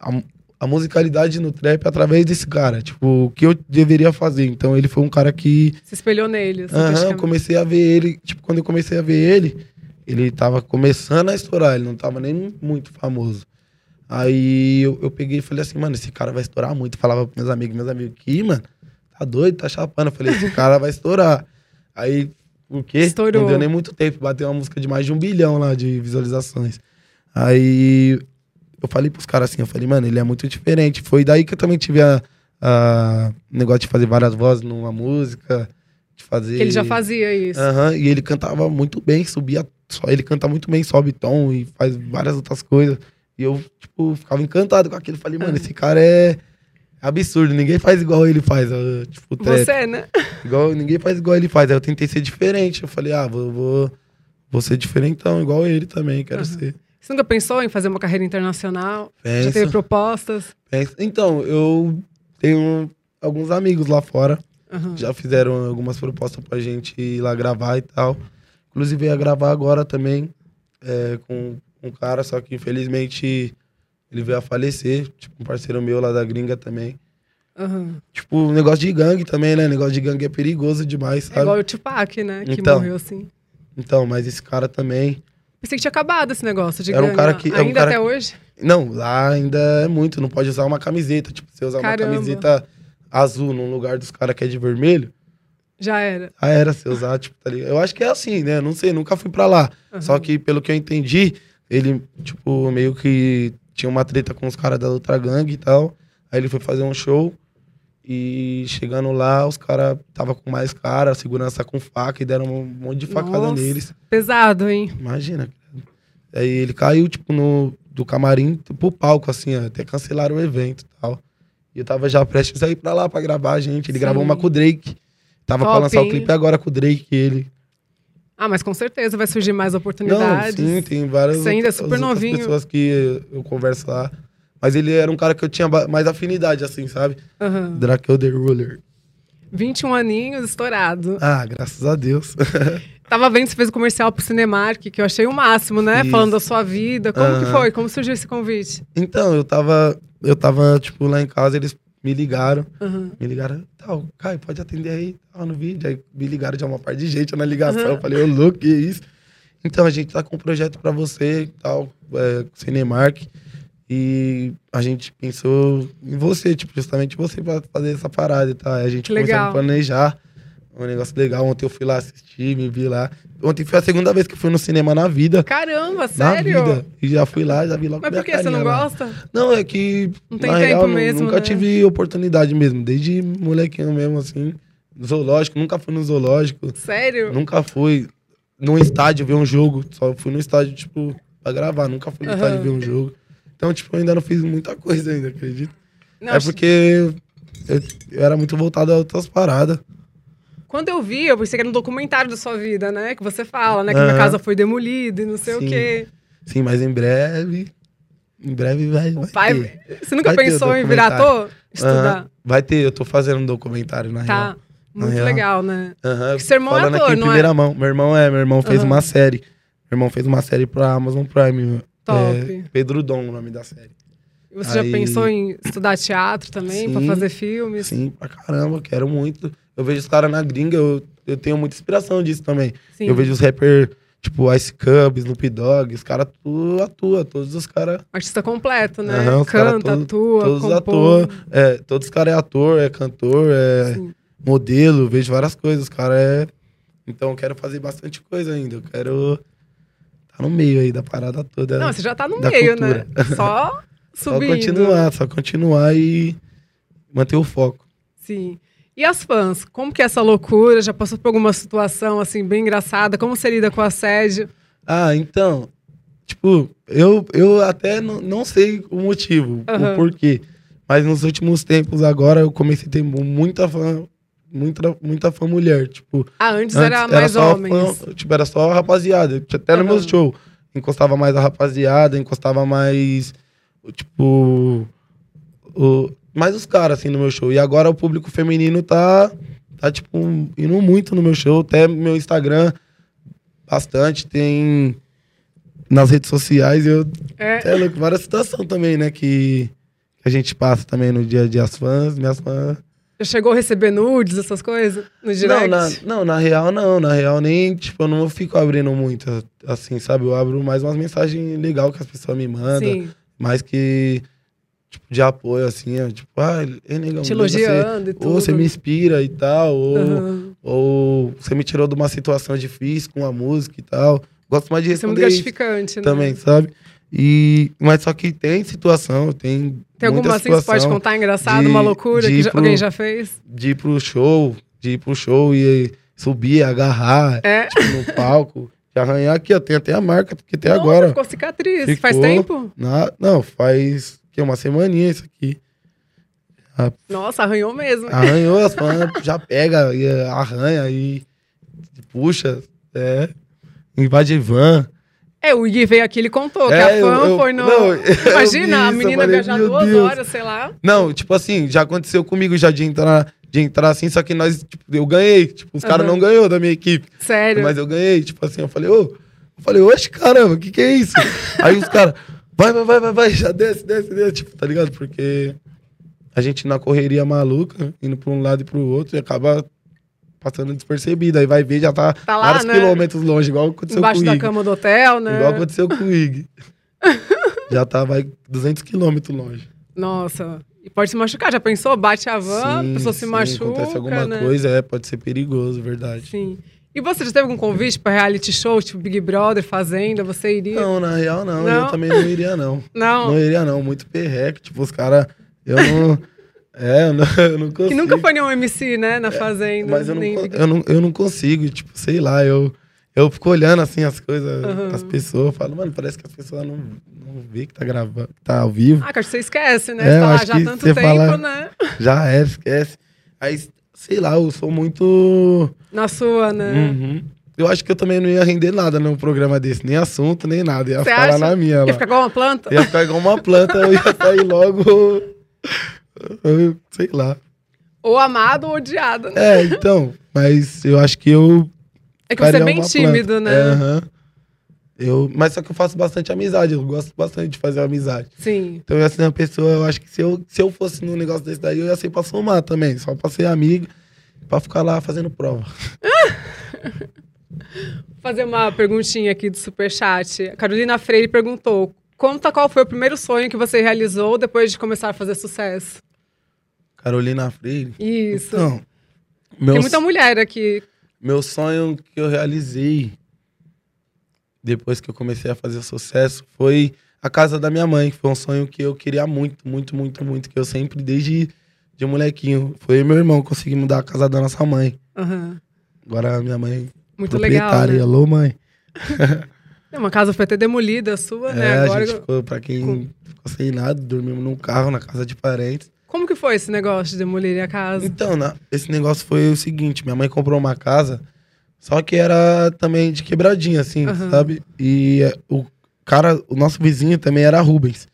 a, a musicalidade no trap através desse cara. Tipo, o que eu deveria fazer. Então ele foi um cara que Se espelhou nele, assim, Aham, eu comecei a ver ele, tipo, quando eu comecei a ver ele, ele tava começando a estourar, ele não tava nem muito famoso. Aí eu, eu peguei e falei assim, mano, esse cara vai estourar muito. Falava pros meus amigos, meus amigos, que, mano, tá doido, tá chapando. Eu falei, esse <laughs> cara vai estourar. Aí, o quê? Estourou. Não deu nem muito tempo, bateu uma música de mais de um bilhão lá de visualizações. Aí eu falei pros caras assim, eu falei, mano, ele é muito diferente. Foi daí que eu também tive a, a negócio de fazer várias vozes numa música, de fazer. Que ele já fazia isso. Aham, e ele cantava muito bem, subia. Só, ele canta muito bem, sobe tom e faz várias outras coisas. E eu, tipo, ficava encantado com aquilo. Falei, mano, esse cara é absurdo, ninguém faz igual ele faz. Tipo, trap. Você, né? Igual, ninguém faz igual ele faz. Aí eu tentei ser diferente. Eu falei, ah, vou, vou, vou ser diferentão, igual ele também, quero Aham. ser. Você nunca pensou em fazer uma carreira internacional? Já Penso, teve propostas? penso. Então, eu tenho alguns amigos lá fora. Aham. Já fizeram algumas propostas pra gente ir lá gravar e tal. Inclusive, ia gravar agora também é, com um cara, só que infelizmente ele veio a falecer. Tipo, um parceiro meu lá da gringa também. Aham. Tipo, negócio de gangue também, né? Negócio de gangue é perigoso demais, É sabe? igual o Tupac, né? Que Então. morreu assim. Então, mas esse cara também. Pensei que tinha acabado esse negócio de Era um gangue cara lá. que- é um Ainda cara até que- hoje? Não, lá ainda é muito. Não pode usar uma camiseta. Tipo, você usar Caramba. uma camiseta azul num lugar dos caras que é de vermelho. Já era. Ah, era se usar, tipo, tá ligado? Eu acho que é assim, né? Não sei, nunca fui pra lá. Aham. Só que, pelo que eu entendi, ele, tipo, meio que tinha uma treta com os caras da outra gangue e tal. Aí ele foi fazer um show. E chegando lá, os caras tava com mais cara, segurança com faca e deram um monte de facada Nossa. neles. Pesado, hein? Imagina. Aí ele caiu, tipo, no, do camarim pro palco, assim, até cancelaram o evento e tal. E eu tava já prestes a ir pra lá pra gravar a gente. Ele Sim. gravou uma com o Drake. Tava pra Top, lançar hein? o clipe agora com o Drake ele. Ah, mas com certeza vai surgir mais Não, oportunidades. sim, tem várias Você ainda é super novinho. pessoas que eu converso lá. Mas ele era um cara que eu tinha mais afinidade, assim, sabe? Aham. Drakel The Ruler. 21 aninhos, estourado. Ah, graças a Deus. <laughs> Tava vendo que você fez o comercial pro Cinemark, que eu achei o máximo, né? Isso. Falando da sua vida. Como que Aham. foi? Como surgiu esse convite? então, eu tava, eu tava, tipo, lá em casa, eles me ligaram. Aham. Me ligaram, tal, Caio, pode atender aí, tal, no vídeo. Aí me ligaram de uma parte de gente na ligação. Uhum. Eu falei, ô, louco, que isso? Então, a gente tá com um projeto pra você e tal, é, Cinemark. E a gente pensou em você, tipo, justamente você pra fazer essa parada e tal. Aí a gente Que começou legal. a planejar. Um negócio legal. Ontem eu fui lá assistir, me vi lá. Ontem foi a segunda vez que eu fui no cinema na vida. Caramba, Na sério? vida. E já fui lá, já vi logo Mas por que você não lá. gosta? Não, é que. Não tem na tempo real, mesmo, Nunca né? tive oportunidade mesmo. Desde molequinho mesmo, assim. Zoológico, nunca fui no zoológico. Sério? Nunca fui num estádio ver um jogo. Só fui no estádio, tipo, pra gravar. Nunca fui no Aham. estádio ver um jogo. Então, tipo, eu ainda não fiz muita coisa ainda, acredito. Não, é porque eu, eu era muito voltado a outras paradas. Quando eu vi, eu pensei que era um documentário da sua vida, né? Que você fala, né? Que minha Aham. casa foi demolida e não sei o Sim. quê. Sim, mas em breve. Em breve vai, vai O pai, ter. você nunca Vai o pensou em virar ator? Estudar? Aham. Vai ter, eu tô fazendo um documentário, na real. Tá. Muito real. legal, né? Aham, Porque seu irmão é Falando ator, aqui em não é? primeira mão. Meu irmão é, meu irmão fez uma série. Meu irmão fez uma série pra Amazon Prime. Top. É, Pedro Dom, o nome da série. E Você Aí- já pensou em estudar teatro também, pra Sim. fazer filmes? Sim, pra caramba, quero muito. Eu vejo os caras na gringa, eu, eu tenho muita inspiração disso também. Sim. Eu vejo os rappers, tipo Ice Cub, Snoop Dogg, os caras tudo atua, todos os caras. Artista completo, né? Cara Canta, todo- atua, Todos os compõe. é, todos os caras é ator, é cantor, é Sim. modelo, vejo várias coisas. Os caras é. Então eu quero fazer bastante coisa ainda. Eu quero tá no meio aí da parada toda. Não, você já tá no meio, cultura. né? Só <laughs> Só subindo. continuar, só continuar e manter o foco. Sim. E as fãs? Como que é essa loucura? Já passou por alguma situação, assim, bem engraçada? Como você lida com o assédio? Ah, então, tipo, eu, eu até não, sei o motivo, Aham. o porquê. Mas nos últimos tempos agora eu comecei a ter muita fã, muita, muita fã mulher. Tipo, Ah, antes, antes era mais só homens. fã- tipo, era só a rapaziada. Até no Aham. meu show. Encostava mais a rapaziada, encostava mais. Tipo. O, mais os caras, assim, no meu show. E agora o público feminino tá. Tá, tipo, indo muito no meu show. Até meu Instagram, bastante. Tem. Nas redes sociais, eu É. é louco, várias situações também, né? Que, a gente passa também no dia a dia. As fãs, minhas fãs. Já chegou a receber nudes, essas coisas? No direct? Não na, não, na real não. Na real nem, tipo, eu não fico abrindo muito, assim, sabe? Eu abro mais umas mensagens legais que as pessoas me mandam. Sim, Mais que, tipo, de apoio, assim. ó, Tipo, ah, ei, negão. te você, elogiando e tudo. ou você me inspira e tal, ou, Aham. ou você me tirou de uma situação difícil com a música e tal. Gosto mais de Isso é muito responder isso gratificante, né? também, sabe? E, mas só que tem situação, tem. Tem alguma assim que você pode contar engraçado, de- uma loucura que já- pro- alguém já fez? de ir pro show, de ir pro show e subir, agarrar, É. tipo, no palco, de arranhar aqui, ó. Tem até a marca, porque até Nossa, agora. ficou cicatriz. Ficou. Faz tempo? Na, não, faz que, uma semaninha isso aqui. Nossa, arranhou mesmo. Arranhou, <laughs> as fãs já pega, e arranha e puxa, é, invade van. É, o Gui veio aqui, ele contou que É, a fã eu- eu- foi no... não, <laughs> Imagina, a isso, menina eu falei, viajar duas Deus. horas, sei lá. Não, tipo assim, já aconteceu comigo já de entrar, de entrar assim, só que nós, tipo, eu ganhei. Tipo, os caras Aham. não ganhou da minha equipe. Sério. Mas eu ganhei, tipo assim, eu falei, ô, eu falei, oxe, caramba, o que que é isso? <laughs> Aí os caras, vai, vai, vai, vai, vai, já desce, desce, desce, tipo, tá ligado? Porque a gente na correria maluca, indo pra um lado e pro outro, e acaba passando despercebido. Aí vai ver, já tá, Tá lá, vários né? quilômetros longe, igual aconteceu Embaixo com o da Ig. cama do hotel, né? Igual aconteceu com o Ig. <laughs> já tá, vai 200 quilômetros longe. Nossa. E pode se machucar. Já pensou? Bate a van, a Sim, pessoa se sim, machuca, Acontece alguma né? coisa, é, pode ser perigoso, verdade. Sim. E você já teve algum convite pra reality show, tipo Big Brother, Fazenda? Você iria? Não, na real não, Não? eu também não iria não. <laughs> Não. Não iria não, muito perreco, tipo, os caras, eu não, <laughs> é, eu não, eu não consigo. Que nunca foi nenhum MC, né, na Fazenda. Mas eu não, nem eu, não, eu não consigo, tipo, sei lá, eu, eu fico olhando assim as coisas, Aham. as pessoas, falo, mano, parece que as pessoas não, não vê que tá gravando, que tá ao vivo. Ah, cara, você esquece, né? É, você tá eu lá já há que tanto tempo, fala- né? Já é, esquece. Aí, sei lá, eu sou muito. Na sua, né? Uhum. Eu acho que eu também não ia render nada num programa desse, nem assunto, nem nada. Ia Você ficar lá acha? na minha. Ia Lá. ficar igual uma planta? Ia ficar igual uma planta, eu ia sair logo. <laughs> sei lá. Ou amado ou odiado, né? É, então, mas eu acho que eu. É que você é bem tímido, planta. né? É, aham. Eu, mas só que eu faço bastante amizade, eu gosto bastante de fazer amizade. Sim. Então eu ia ser uma pessoa, eu acho que se eu, se eu fosse num negócio desse daí, eu ia ser pra somar também, só pra ser amigo, pra ficar lá fazendo prova. Vou <laughs> fazer uma perguntinha aqui do Superchat. A Carolina Freire perguntou: Conta qual foi o primeiro sonho que você realizou depois de começar a fazer sucesso. Carolina Freire. Isso. Então, meu, Tem muita mulher aqui. meu sonho que eu realizei depois que eu comecei a fazer sucesso foi a casa da minha mãe, que foi um sonho que eu queria muito, muito, muito, muito, que eu sempre, desde de molequinho, foi eu meu irmão conseguir mudar a casa da nossa mãe. Aham. Agora a minha mãe Muito legal. proprietária. Né? Alô, mãe. <laughs> É, Uma casa foi até demolida a sua, É, né? Agora. a gente ficou, pra quem ficou sem nada, dormimos num carro na casa de parentes. Como que foi esse negócio de demolir a casa? Então, na- esse negócio foi o seguinte: minha mãe comprou uma casa, só que era também de quebradinha, assim, Aham. sabe? E é, o cara, o nosso vizinho também era Rubens.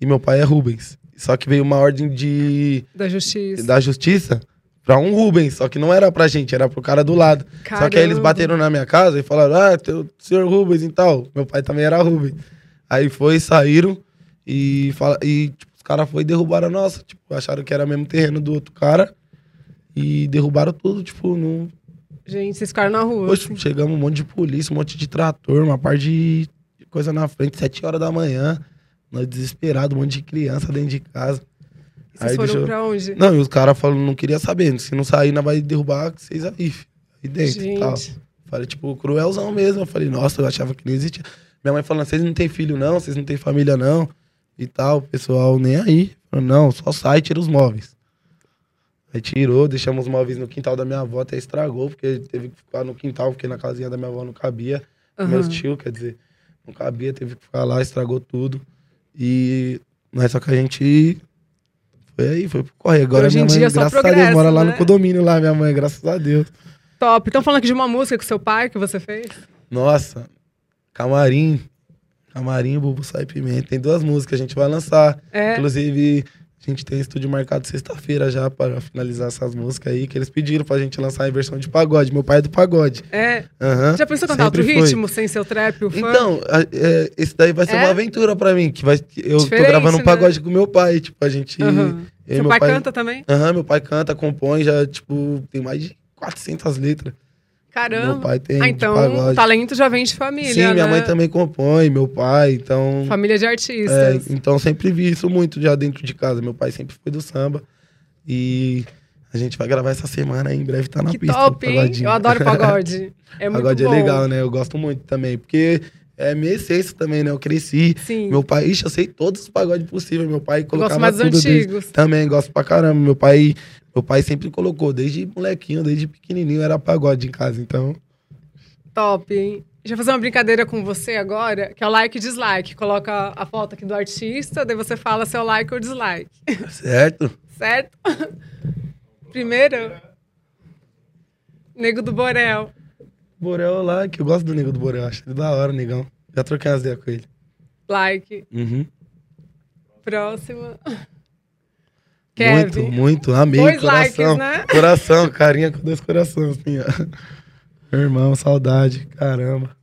E meu pai é Rubens. Só que veio uma ordem de, Da justiça. da justiça pra um Rubens, só que não era pra gente, era pro cara do lado. Só que aí eles Caramba. bateram na minha casa e falaram: Ah, teu senhor Rubens e tal. Meu pai também era Rubens. Aí foi, saíram e, fala, e tipo, os caras foram e derrubaram a nossa. Tipo, acharam que era mesmo terreno do outro cara. E derrubaram tudo, tipo, não. Gente, vocês ficaram na rua. Poxa, assim. chegamos um monte de polícia, um monte de trator, uma parte de coisa na frente, sete horas da manhã. Nós desesperados, um monte de criança dentro de casa. Vocês aí foram deixou- pra onde? Não, e os caras falaram, não queria saber. Se não sair, nós vai derrubar vocês aí, aí dentro e tal. Gente. Falei, tipo, cruelzão mesmo. Eu falei, nossa, eu achava que não existia. Minha mãe falando, vocês não têm filho não, vocês não têm família não. E tal, o pessoal nem aí. Falou, não, só sai e tira os móveis. Aí tirou, deixamos os móveis no quintal da minha avó, até estragou, porque teve que ficar no quintal, porque na casinha da minha avó não cabia. Aham. Meus tios, quer dizer, não cabia, teve que ficar lá, estragou tudo. E mas só que a gente foi aí, foi pro corre. Agora Hoje minha mãe, dia só graças a Deus, mora lá né? no condomínio lá, minha mãe, graças a Deus. Top. Então falando aqui de uma música com seu pai que você fez. Nossa, Camarim, Camarim, Bubu Sai Pimenta. Tem duas músicas que a gente vai lançar. É. Inclusive, a gente tem estúdio marcado sexta-feira já para finalizar essas músicas aí, que eles pediram pra gente lançar em versão de pagode. Meu pai é do pagode. É. Aham. Já pensou cantar outro ritmo sem seu trap, o? Então, a- é, esse daí vai ser É? uma aventura pra mim, que vai, eu Diferente, tô gravando um né? pagode com meu pai, tipo, a gente... Eu Seu meu pai, canta também? Aham, meu pai canta, compõe, já, tipo, tem mais de 400 letras. Caramba. Meu pai tem ah, então talento já vem de família, Sim, minha né? mãe também compõe, meu pai, então... Família de É, artistas. então sempre vi isso muito já dentro de casa. Meu pai sempre foi do samba. E a gente vai gravar essa semana aí, em breve tá na que pista. top, hein? Eu adoro pagode. <laughs> É muito pagode bom. é legal, né? Eu gosto muito também. Porque é minha essência também, né? Eu cresci. Sim. Meu pai, ixi, eu sei todos os pagodes possíveis. Meu pai Eu colocava gosto mais dos tudo desde- antigos. Também gosto pra caramba. Meu pai, meu pai sempre colocou, desde molequinho, desde pequenininho, era pagode em casa. Então, Top, hein? Deixa eu fazer uma brincadeira com você agora, que é o like e dislike. Coloca a foto aqui do artista, daí você fala se é o like ou dislike. certo? <laughs> Certo? Primeiro, Nego do Borel. Borel lá, que eu gosto do nego do Borel. Acho ele da hora, negão. Já troquei umas ideias com ele. Like. Uhum. Próxima. Muito, Kevin. muito. Amei. Dois coração. likes, né? Coração, carinha com dois corações, assim, ó. Meu irmão, saudade. Caramba.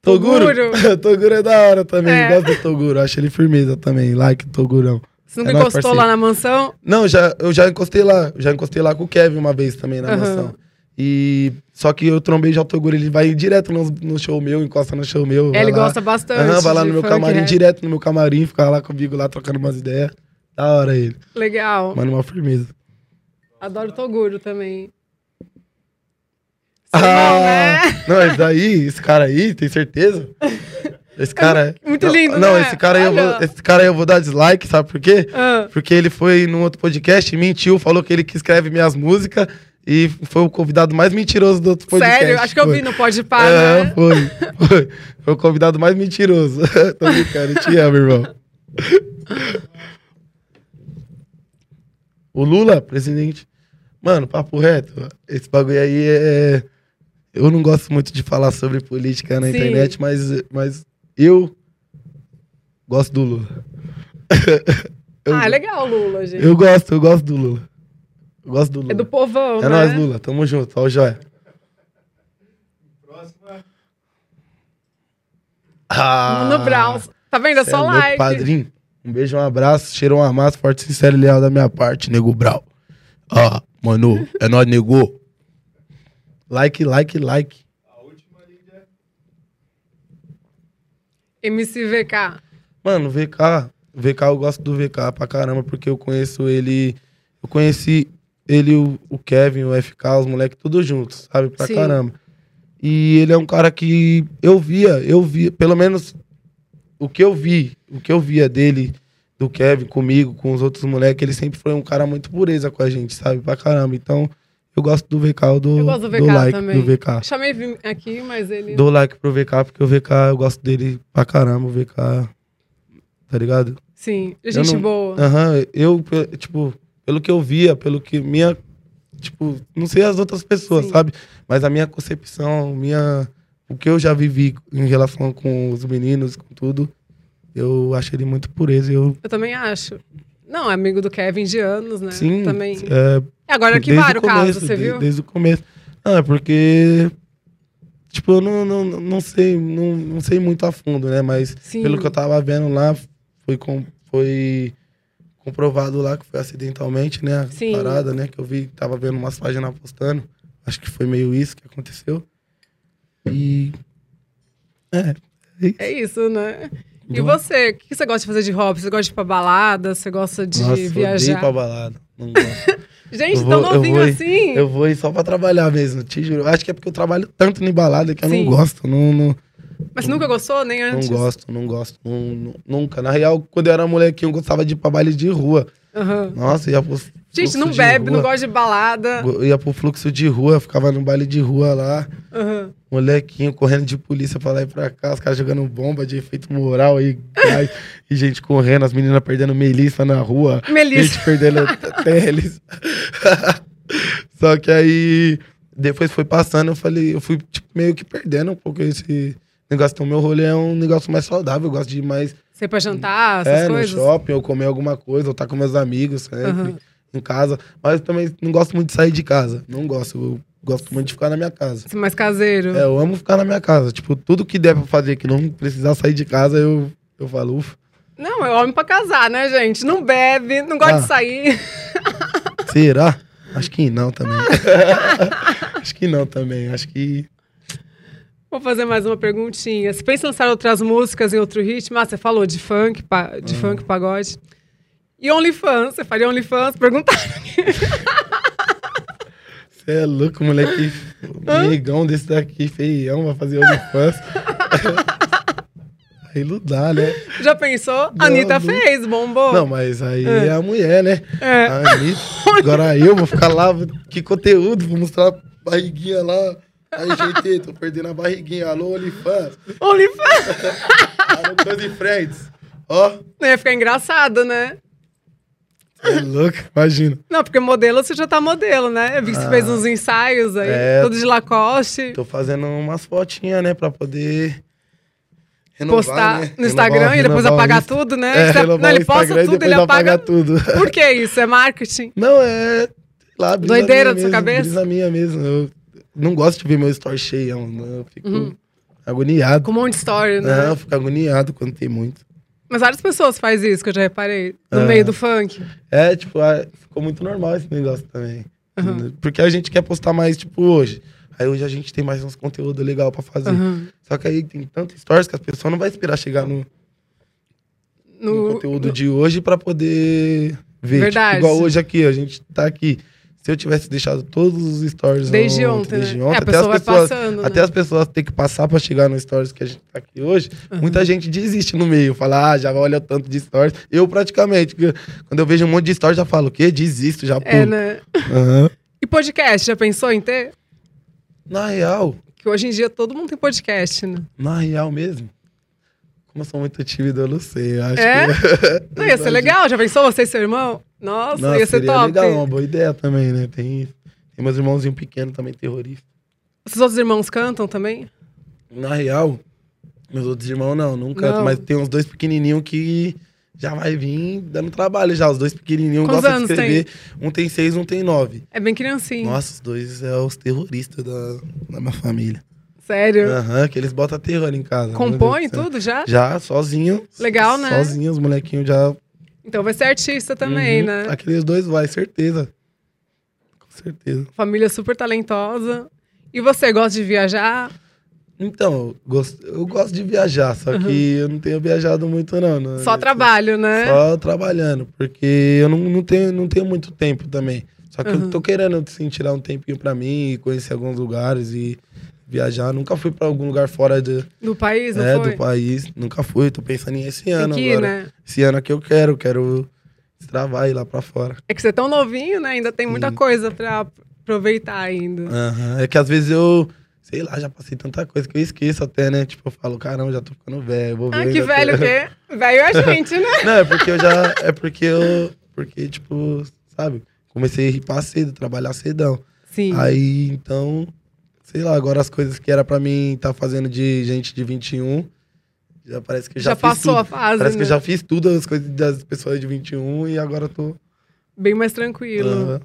Toguro. Toguro. <laughs> Toguro é da hora também. É. Gosto do Toguro. Acho ele firmeza também. Like Togurão. Você nunca É encostou parceiro. lá na mansão? Não, já, eu já encostei lá. Já encostei lá com o Kevin uma vez também na Aham. mansão. E só que eu trombei já o Toguro. Ele vai direto no, no show meu, encosta no show meu. É, ele lá. gosta bastante. Vai lá no meu camarim, rap. direto no meu camarim, ficar lá comigo lá trocando umas ideias. Da hora ele. Legal. Mano, uma firmeza. Adoro Toguro também. Seu irmão, né? Ah, Não, esse daí, esse cara aí, tem certeza? <laughs> Esse cara. É muito não, lindo, Não, né? esse cara aí eu vou, esse cara aí eu vou dar dislike, sabe por quê? Ah, Porque ele foi num outro podcast, mentiu, falou que ele que escreve minhas músicas e foi o convidado mais mentiroso do outro podcast. sério? Acho que eu foi. vi no Pode Par, É, né? foi, foi. Foi o convidado mais mentiroso. <laughs> Tô brincando, te amo, irmão. O Lula, presidente. Mano, papo reto. Esse bagulho aí é. Eu não gosto muito de falar sobre política na Sim. internet, mas, mas eu gosto do Lula. <laughs> eu, Ah, é legal, Lula, gente. eu gosto, eu gosto do Lula. Eu gosto do Lula. É do povão, É né? nóis, Lula. Tamo junto. Ó, o joia. Ah, Mano Brown. Tá vendo? É só louco, like. Padrinho. Um beijo, um abraço. Cheiro, um amasso. Forte, sincero e leal da minha parte, nego Brau. Ah, mano. É nóis, nego. Like, like, like. MCVK. Mano, VK. VK, eu gosto do VK pra caramba, porque eu conheço ele. Eu conheci ele, o, o Kevin, o FK, os moleques, tudo juntos, sabe? Pra Sim. caramba. E ele é um cara que eu via, eu via, pelo menos o que eu vi, o que eu via dele, do Kevin, comigo, com os outros moleques, ele sempre foi um cara muito pureza com a gente, sabe? Pra caramba. Então, eu gosto do VK, do, Eu gosto do VK like também. do VK. Chamei aqui, mas ele. Dou like pro VK, porque o VK, eu gosto dele pra caramba, o VK, tá ligado? Sim, Eu gente não- boa. Aham, eu, pe- tipo, pelo que eu via, pelo que minha. Tipo, não sei as outras pessoas, Sim. sabe? Mas a minha concepção, minha. O que eu já vivi em relação com os meninos, com tudo, eu acho ele muito pureza. Eu, Eu também acho. Não, é amigo do Kevin de anos, né? sim. Também. É, Agora desde arquivaram o o caso, começo, você viu? Desde o começo. Não, é porque. Tipo, eu não, não, não sei, não, não sei muito a fundo, né? Mas Sim. pelo que eu tava vendo lá, foi, com, foi comprovado lá que foi acidentalmente, né? A Sim. parada, né? Que eu vi, tava vendo umas páginas postando. Acho que foi meio isso que aconteceu. E. É. é isso. É isso, né? E você? O que você gosta de fazer de hobby? Você gosta de ir pra balada? Você gosta de Nossa, viajar? ir pra balada. Não <laughs> gosto. Gente, Eu tão vou- eu novinho vou ir- assim? Eu vou ir só pra trabalhar mesmo, te juro. Acho que é porque eu trabalho tanto em balada que eu Sim. não gosto. Não, não, Mas você nunca gostou, nem antes? Não gosto, não gosto. não- não- nunca. Na real, quando eu era molequinho, eu gostava de ir pra baile de rua. Aham. Nossa, ia pro. Gente, não bebe, não rua. gosta de balada. Eu Ia pro fluxo de rua, ficava no baile de rua lá. Aham. Molequinho correndo de polícia pra lá e pra cá, os caras jogando bomba de efeito moral e gás, <laughs> e gente correndo, as meninas perdendo melissa na rua, Melissa. gente perdendo <laughs> teles. <laughs> Só que aí, depois foi passando, eu falei, eu fui tipo, meio que perdendo um pouco esse negócio. Então, meu rolê é um negócio mais saudável, eu gosto de mais Você pra jantar, essas é, coisas? no shopping, ou comer alguma coisa, ou estar com meus amigos sempre, Aham. Em casa. Mas eu também não gosto muito de sair de casa, não gosto, eu gosto muito de ficar na minha casa. Você é mais caseiro. É, eu amo ficar na minha casa. Tipo, tudo que der pra fazer que não precisar sair de casa, eu, eu falo, ufa. Não, é homem pra casar, né, gente? Não bebe, não gosta Ah. de sair. <laughs> Será? Acho que não também. <laughs> Acho que não também. Acho que. Vou fazer mais uma perguntinha. Você pensa em lançar outras músicas em outro ritmo? Ah, você falou de funk, de funk, pagode. E OnlyFans? Você faria OnlyFans? Perguntaram. Você é louco, moleque. Negão desse daqui, feião, vai fazer OnlyFans. <laughs> Aí não dá, né? Já pensou? Não, Anitta não. fez, bombou. Não, mas aí É. é, a mulher, né? É. A Anitta. <laughs> Agora eu vou ficar lá, que conteúdo, vou mostrar a barriguinha lá. Aí, gente, tô perdendo a barriguinha. Alô, OnlyFans. OnlyFans. <laughs> Alô, Cozy Friends. Ó, ia ficar engraçado, né? É louco, imagina. Não, porque modelo você já tá modelo, né? Eu vi que você Ah. fez uns ensaios aí, É. tudo de Lacoste. Tô fazendo umas fotinhas, né, pra poder renovar, postar né? no Instagram Renovar- e depois apagar tudo, né? É, não, ele posta tudo, ele apaga. tudo. <laughs> Por que isso? É marketing? Não, é, lá, brisa Doideira da sua cabeça? Brisa minha mesmo. Eu não gosto de ver meu story cheio, eu fico Uhum. agoniado. Com um monte de story, né? Não, eu fico agoniado quando tem muito. Mas várias pessoas fazem isso, que eu já reparei. No Ah. meio do funk. É, tipo, ah, ficou muito normal esse negócio também. Uhum. Porque a gente quer postar mais, tipo, hoje. Aí hoje a gente tem mais uns conteúdos legais pra fazer. Uhum. Só que aí tem tantos stories que as pessoas não vão esperar chegar no, no No, conteúdo de hoje pra poder ver. Verdade. Tipo, igual hoje aqui, a gente tá aqui. Se eu tivesse deixado todos os stories Desde ontem, desde né? ontem, É, a até, pessoa vai as pessoas, passando, até né? as pessoas ter que passar pra chegar nos stories que a gente tá aqui hoje, muita gente desiste no meio. Fala, ah, já olha tanto de stories. Eu praticamente, quando eu vejo um monte de stories, já falo, o quê? Desisto, já pulo. É, né? Aham. E podcast, já pensou em ter? Na real, Que hoje em dia todo mundo tem podcast, né? na real mesmo. Como eu sou muito tímido, eu não sei. Eu acho É? que... <laughs> Não, ia ser legal. Já pensou você e seu irmão? Nossa, Nossa, ia ser seria top. legal, uma boa ideia também, né? Tem, tem meus irmãozinhos pequenos também, terroristas. Os outros irmãos cantam também? Na real, meus outros irmãos não, não cantam, Não. mas tem uns dois pequenininhos que já vai vir dando trabalho já. Os dois pequenininhos Quantos gostam de escrever. Um tem seis, um tem nove. É bem criancinho. Nossa, os dois é os terroristas da, da minha família. Sério. Aham, que eles botam terror em casa. meu Compõe tudo já? Já, sozinho. Legal, né? Sozinho, os molequinhos já. Então vai ser artista também, Uhum. né? Aqueles dois vai, certeza. Com certeza. Família super talentosa. E você gosta de viajar? Então, eu gosto, eu gosto de viajar, só que eu não tenho viajado muito, não. né? Só trabalho, né? Só trabalhando, porque eu não, não, tenho, não tenho muito tempo também. Só que Uhum. eu tô querendo assim, tirar um tempinho pra mim, e conhecer alguns lugares e viajar. Nunca fui pra algum lugar fora de, Do país, não é, foi? do país. Nunca fui, tô pensando em esse Tem ano que ir, agora. né? Esse ano aqui eu quero, quero extravar e ir lá pra fora. É que você é tão novinho, né? Ainda tem muita Sim. coisa pra aproveitar ainda. Aham. É que às vezes eu, sei lá, já passei tanta coisa que eu esqueço até, né? Tipo, eu falo, caramba, já tô ficando velho, vou ver. Ah, que velho o tô- quê? <laughs> Velho é a gente, né? Não, é porque eu já. É porque eu. Porque, tipo, sabe? Comecei a ripar cedo, trabalhar cedão. Sim. Aí, então, sei lá, agora as coisas que era pra mim estar fazendo de gente de 21, já parece que já, já passou tudo. a fase, Parece que né? eu já fiz tudo as coisas das pessoas de 21 e agora eu tô. Bem mais tranquilo. Aham.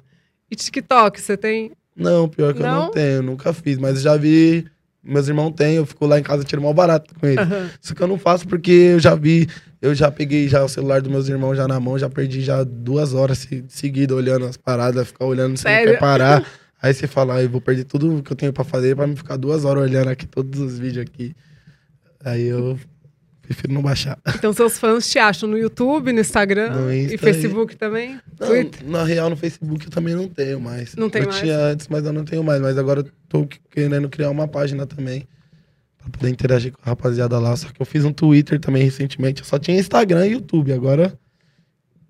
E TikTok, você tem? Não, pior que eu Não? não tenho, nunca fiz, mas já vi. Meus irmãos têm, eu fico lá em casa tiro mal barato com eles. Só que eu não faço porque eu já vi, eu já peguei já o celular dos meus irmãos já na mão, já perdi já duas horas se, seguidas olhando as paradas, ficar olhando, não quer parar. <laughs> Aí você fala, ah, eu vou perder tudo que eu tenho pra fazer pra me ficar duas horas olhando aqui todos os vídeos aqui. Aí eu prefiro não baixar. Então seus fãs te acham no YouTube, no Instagram No Insta e Facebook também? Não, na real, no Facebook eu também não tenho mais. Não tem eu mais? tinha antes, mas eu não tenho mais. Mas agora eu tô querendo criar uma página também. Pra poder interagir com a rapaziada lá. Só que eu fiz um Twitter também recentemente. Eu só tinha Instagram e YouTube. Agora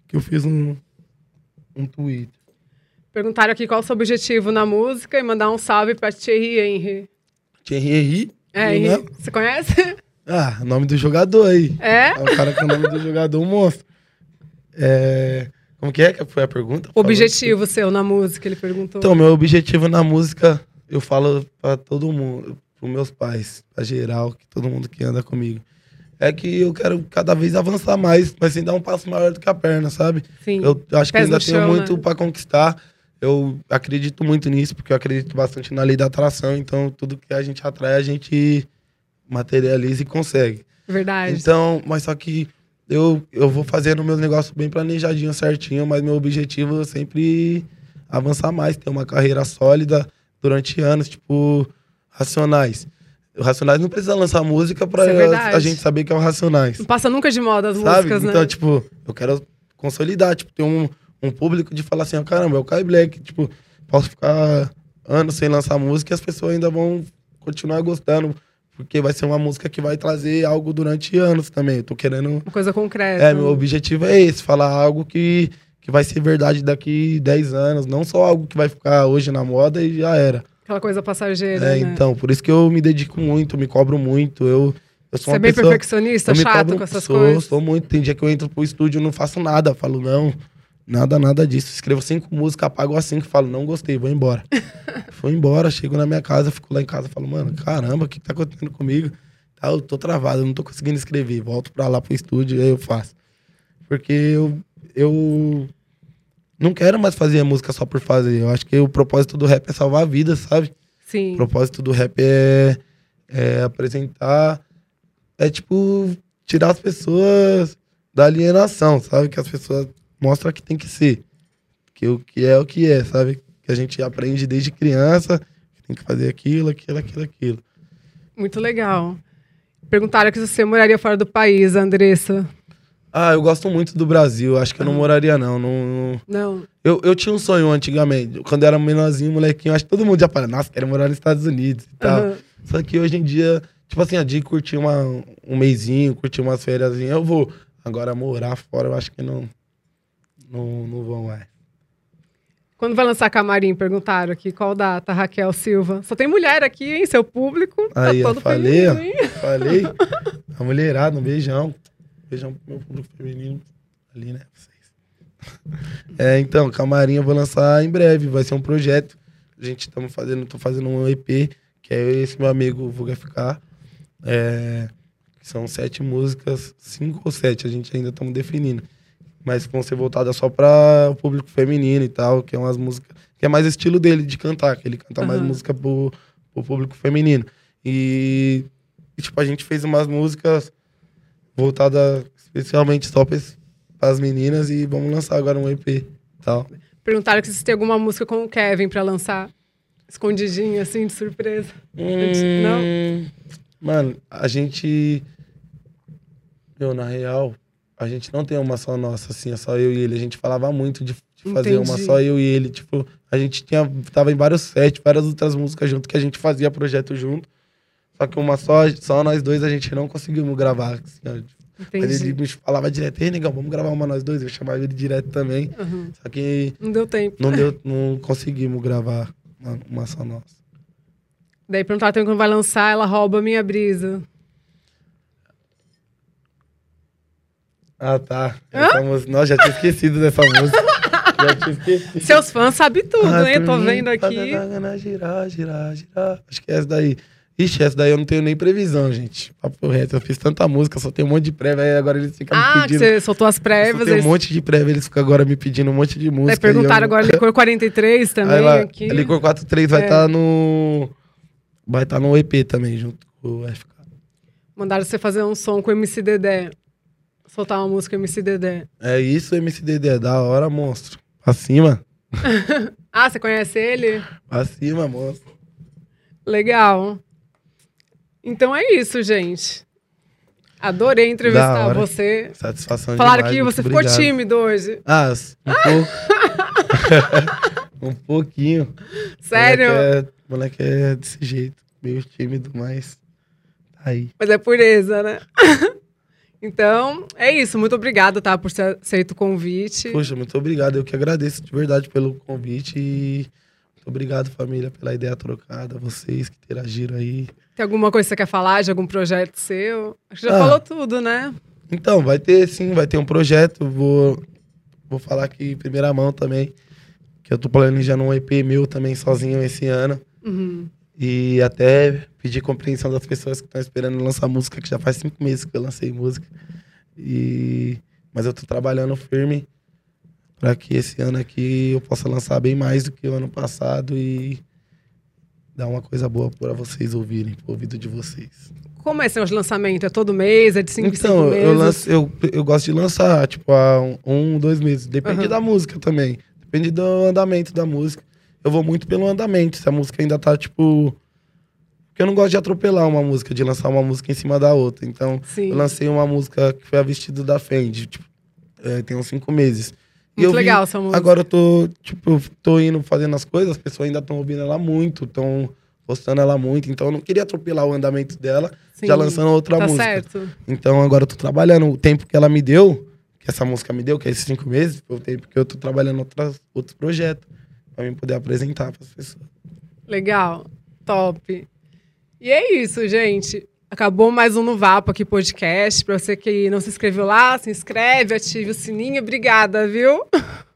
que eu fiz um, um Twitter. Perguntaram aqui qual o seu objetivo na música e mandar um salve pra Thierry Henry. Thierry Henry. É? Henry. Você conhece? <laughs> Ah, nome do jogador aí. É? É o cara com o nome do jogador, um monstro. É... Como que é que foi a pergunta? O objetivo seu na música, ele perguntou. Então, meu objetivo na música, eu falo pra todo mundo, pros meus pais, pra geral, que todo mundo que anda comigo. É que eu quero cada vez avançar mais, mas sem dar um passo maior do que a perna, sabe? Sim. Eu acho que Pés ainda no tenho chão, muito né? pra conquistar. Eu acredito muito nisso, porque eu acredito bastante na lei da atração. Então, tudo que a gente atrai, a gente materializa e consegue. Verdade. Então, mas só que eu, eu vou fazendo meus negócios bem planejadinho, certinho, mas meu objetivo é sempre avançar mais, ter uma carreira sólida durante anos, tipo, Racionais. O Racionais não precisa lançar música pra é a gente saber que é o Racionais. Não passa nunca de moda as Sabe? músicas, né? Então, tipo, eu quero consolidar, tipo, ter um, um público de falar assim, ó, caramba, é o Kai Black, tipo, posso ficar anos sem lançar música e as pessoas ainda vão continuar gostando, porque vai ser uma música que vai trazer algo durante anos também. Eu tô querendo. Uma coisa concreta. É, meu objetivo é esse, falar algo que, que vai ser verdade daqui 10 anos, não só algo que vai ficar hoje na moda e já era. Aquela coisa passageira, É, né? então, por isso que eu me dedico muito, me cobro muito. Eu, eu sou Você é bem pessoa... perfeccionista, chato com essas sou, coisas. Sou muito. Tem dia que eu entro pro estúdio e não faço nada. Falo, não, nada, nada disso. Escrevo cinco músicas, apago as cinco falo, não gostei, vou embora. <laughs> Vou embora, chego na minha casa, fico lá em casa, falo, mano, caramba, o que, que tá acontecendo comigo? Tá, eu tô travado, eu não tô conseguindo escrever. Volto pra lá pro estúdio e aí eu faço. Porque eu, eu não quero mais fazer música só por fazer. Eu acho que o propósito do rap é salvar vidas, sabe? Sim. O propósito do rap é, é apresentar. É tipo, tirar as pessoas da alienação, sabe? Que as pessoas mostram que tem que ser. Que o que é o que é, sabe? Que a gente aprende desde criança, que tem que fazer aquilo, aquilo, aquilo, aquilo. Muito legal. Perguntaram que você moraria fora do país, Andressa. Ah, eu gosto muito do Brasil. Acho que eu não moraria, não. não, não-. Eu, eu tinha um sonho antigamente. Quando eu era menorzinho, molequinho, acho que todo mundo já fala, nossa, quero morar nos Estados Unidos e tal. Aham. Só que hoje em dia, tipo assim, a de curtir uma, um mêsinho, curtir umas férias, eu vou. Agora, morar fora, eu acho que não. Não, não vou mais. Quando vai lançar Camarim? Perguntaram aqui. Qual data, Raquel Silva? Só tem mulher aqui, hein? Seu público. Aí, tá todo falei, feminino, hein? Falei. <laughs> A mulherada, um beijão. Beijão pro meu público feminino. Ali, né? <laughs> É, então, Camarim eu vou lançar em breve. Vai ser um projeto. A gente estamos fazendo, tô fazendo um EP, que é esse meu amigo Vuga FK. É, são sete músicas, cinco ou sete, a gente ainda estamos definindo. Mas vão ser voltadas só para o público feminino e tal, que é umas músicas. Que é mais estilo dele de cantar, que ele canta mais Aham. música pro, pro público feminino. E, e, tipo, a gente fez umas músicas voltadas especialmente só para as meninas e vamos lançar agora um EP e tal. Perguntaram que se tem alguma música com o Kevin pra lançar. Escondidinho, assim, de surpresa. Não? Hum, Mano, a gente. Meu, na real, a gente não tem uma só nossa, assim, é só eu e ele. A gente falava muito de, de fazer uma Entendi. só eu e ele. Tipo, a gente tinha, tava em vários sets, várias outras músicas junto, que a gente fazia projeto junto. Só que uma só, só nós dois a gente não conseguimos gravar. Assim, ó. Mas ele me falava direto, ei, negão, vamos gravar uma nós dois. Eu chamava ele direto também. Uhum. Só que Não deu tempo. não deu, não conseguimos gravar uma, uma só nossa. Daí perguntaram também quando vai lançar, ela rouba minha brisa. Ah, tá. Essa música. Nossa, já tinha esquecido dessa música. <laughs> já tinha esquecido. Seus fãs sabem tudo, Ah, hein? Tô mim, vendo aqui. Girar, girar, girar. Acho que é essa daí. Ixi, essa daí eu não tenho nem previsão, gente. Papo reto. Eu fiz tanta música, só tem um monte de prévia, aí agora eles ficam me Ah, que pedindo. você soltou as prévias. tem um eles... monte de prévia, eles ficam agora me pedindo um monte de música. Daí perguntaram eu- agora Licor 43 também Aí lá, aqui. Licor 43 vai É. estar no. Vai estar no EP também, junto com o FK. Mandaram você fazer um som com o MC Dedé. Soltar uma música MC Dedé. É isso, MCDD. Da hora, monstro. Pra cima. <laughs> Ah, você conhece ele? Pra cima, monstro. Legal. Então é isso, gente. Adorei entrevistar você. Satisfação Falaram demais, que você ficou obrigado. tímido hoje. Ah, um <laughs> pouco. <laughs> um pouquinho. Sério? Moleque é, moleque é desse jeito, meio tímido, mas Aí. Mas é pureza, né? Então, é isso. Muito obrigada, tá? Por ter aceito o convite. Poxa, muito obrigado. Eu que agradeço de verdade pelo convite e muito obrigado, família, pela ideia trocada, vocês que interagiram aí. Tem alguma coisa que você quer falar de algum projeto seu? Acho que já Ah. falou tudo, né? Então, vai ter sim, vai ter um projeto. Vou, vou falar aqui em primeira mão também. Que eu tô planejando um EP meu também sozinho esse ano. Uhum. E até pedir compreensão das pessoas que estão esperando lançar música, que já faz cinco meses que eu lancei música. E... Mas eu tô trabalhando firme para que esse ano aqui eu possa lançar bem mais do que o ano passado e dar uma coisa boa para vocês ouvirem, pro ouvido de vocês. Como é seu lançamento? É todo mês? É de cinco em Então, meses? eu, lanço, eu, eu gosto de lançar, tipo, há um, dois meses. Depende Aham. da música também. Depende do andamento da música. Eu vou muito pelo andamento. Se a música ainda tá, tipo. Porque eu não gosto de atropelar uma música, de lançar uma música em cima da outra. Então, Sim. eu lancei uma música que foi a vestido da Fendi, tipo, é, tem uns cinco meses. E Muito vi- legal essa música. Agora eu tô, tipo, tô indo fazendo as coisas, as pessoas ainda estão ouvindo ela muito, estão postando ela muito. Então, eu não queria atropelar o andamento dela, Sim. já lançando outra Tá música. certo. Então agora eu tô trabalhando. O tempo que ela me deu, que essa música me deu, que é esses cinco meses, foi o tempo que eu tô trabalhando outras, outros projetos. Pra mim poder apresentar pras pessoas. Legal. Top. E é isso, gente. Acabou mais um no Vapo aqui podcast. Pra você que não se inscreveu lá, se inscreve, ative o sininho. Obrigada, viu? <laughs>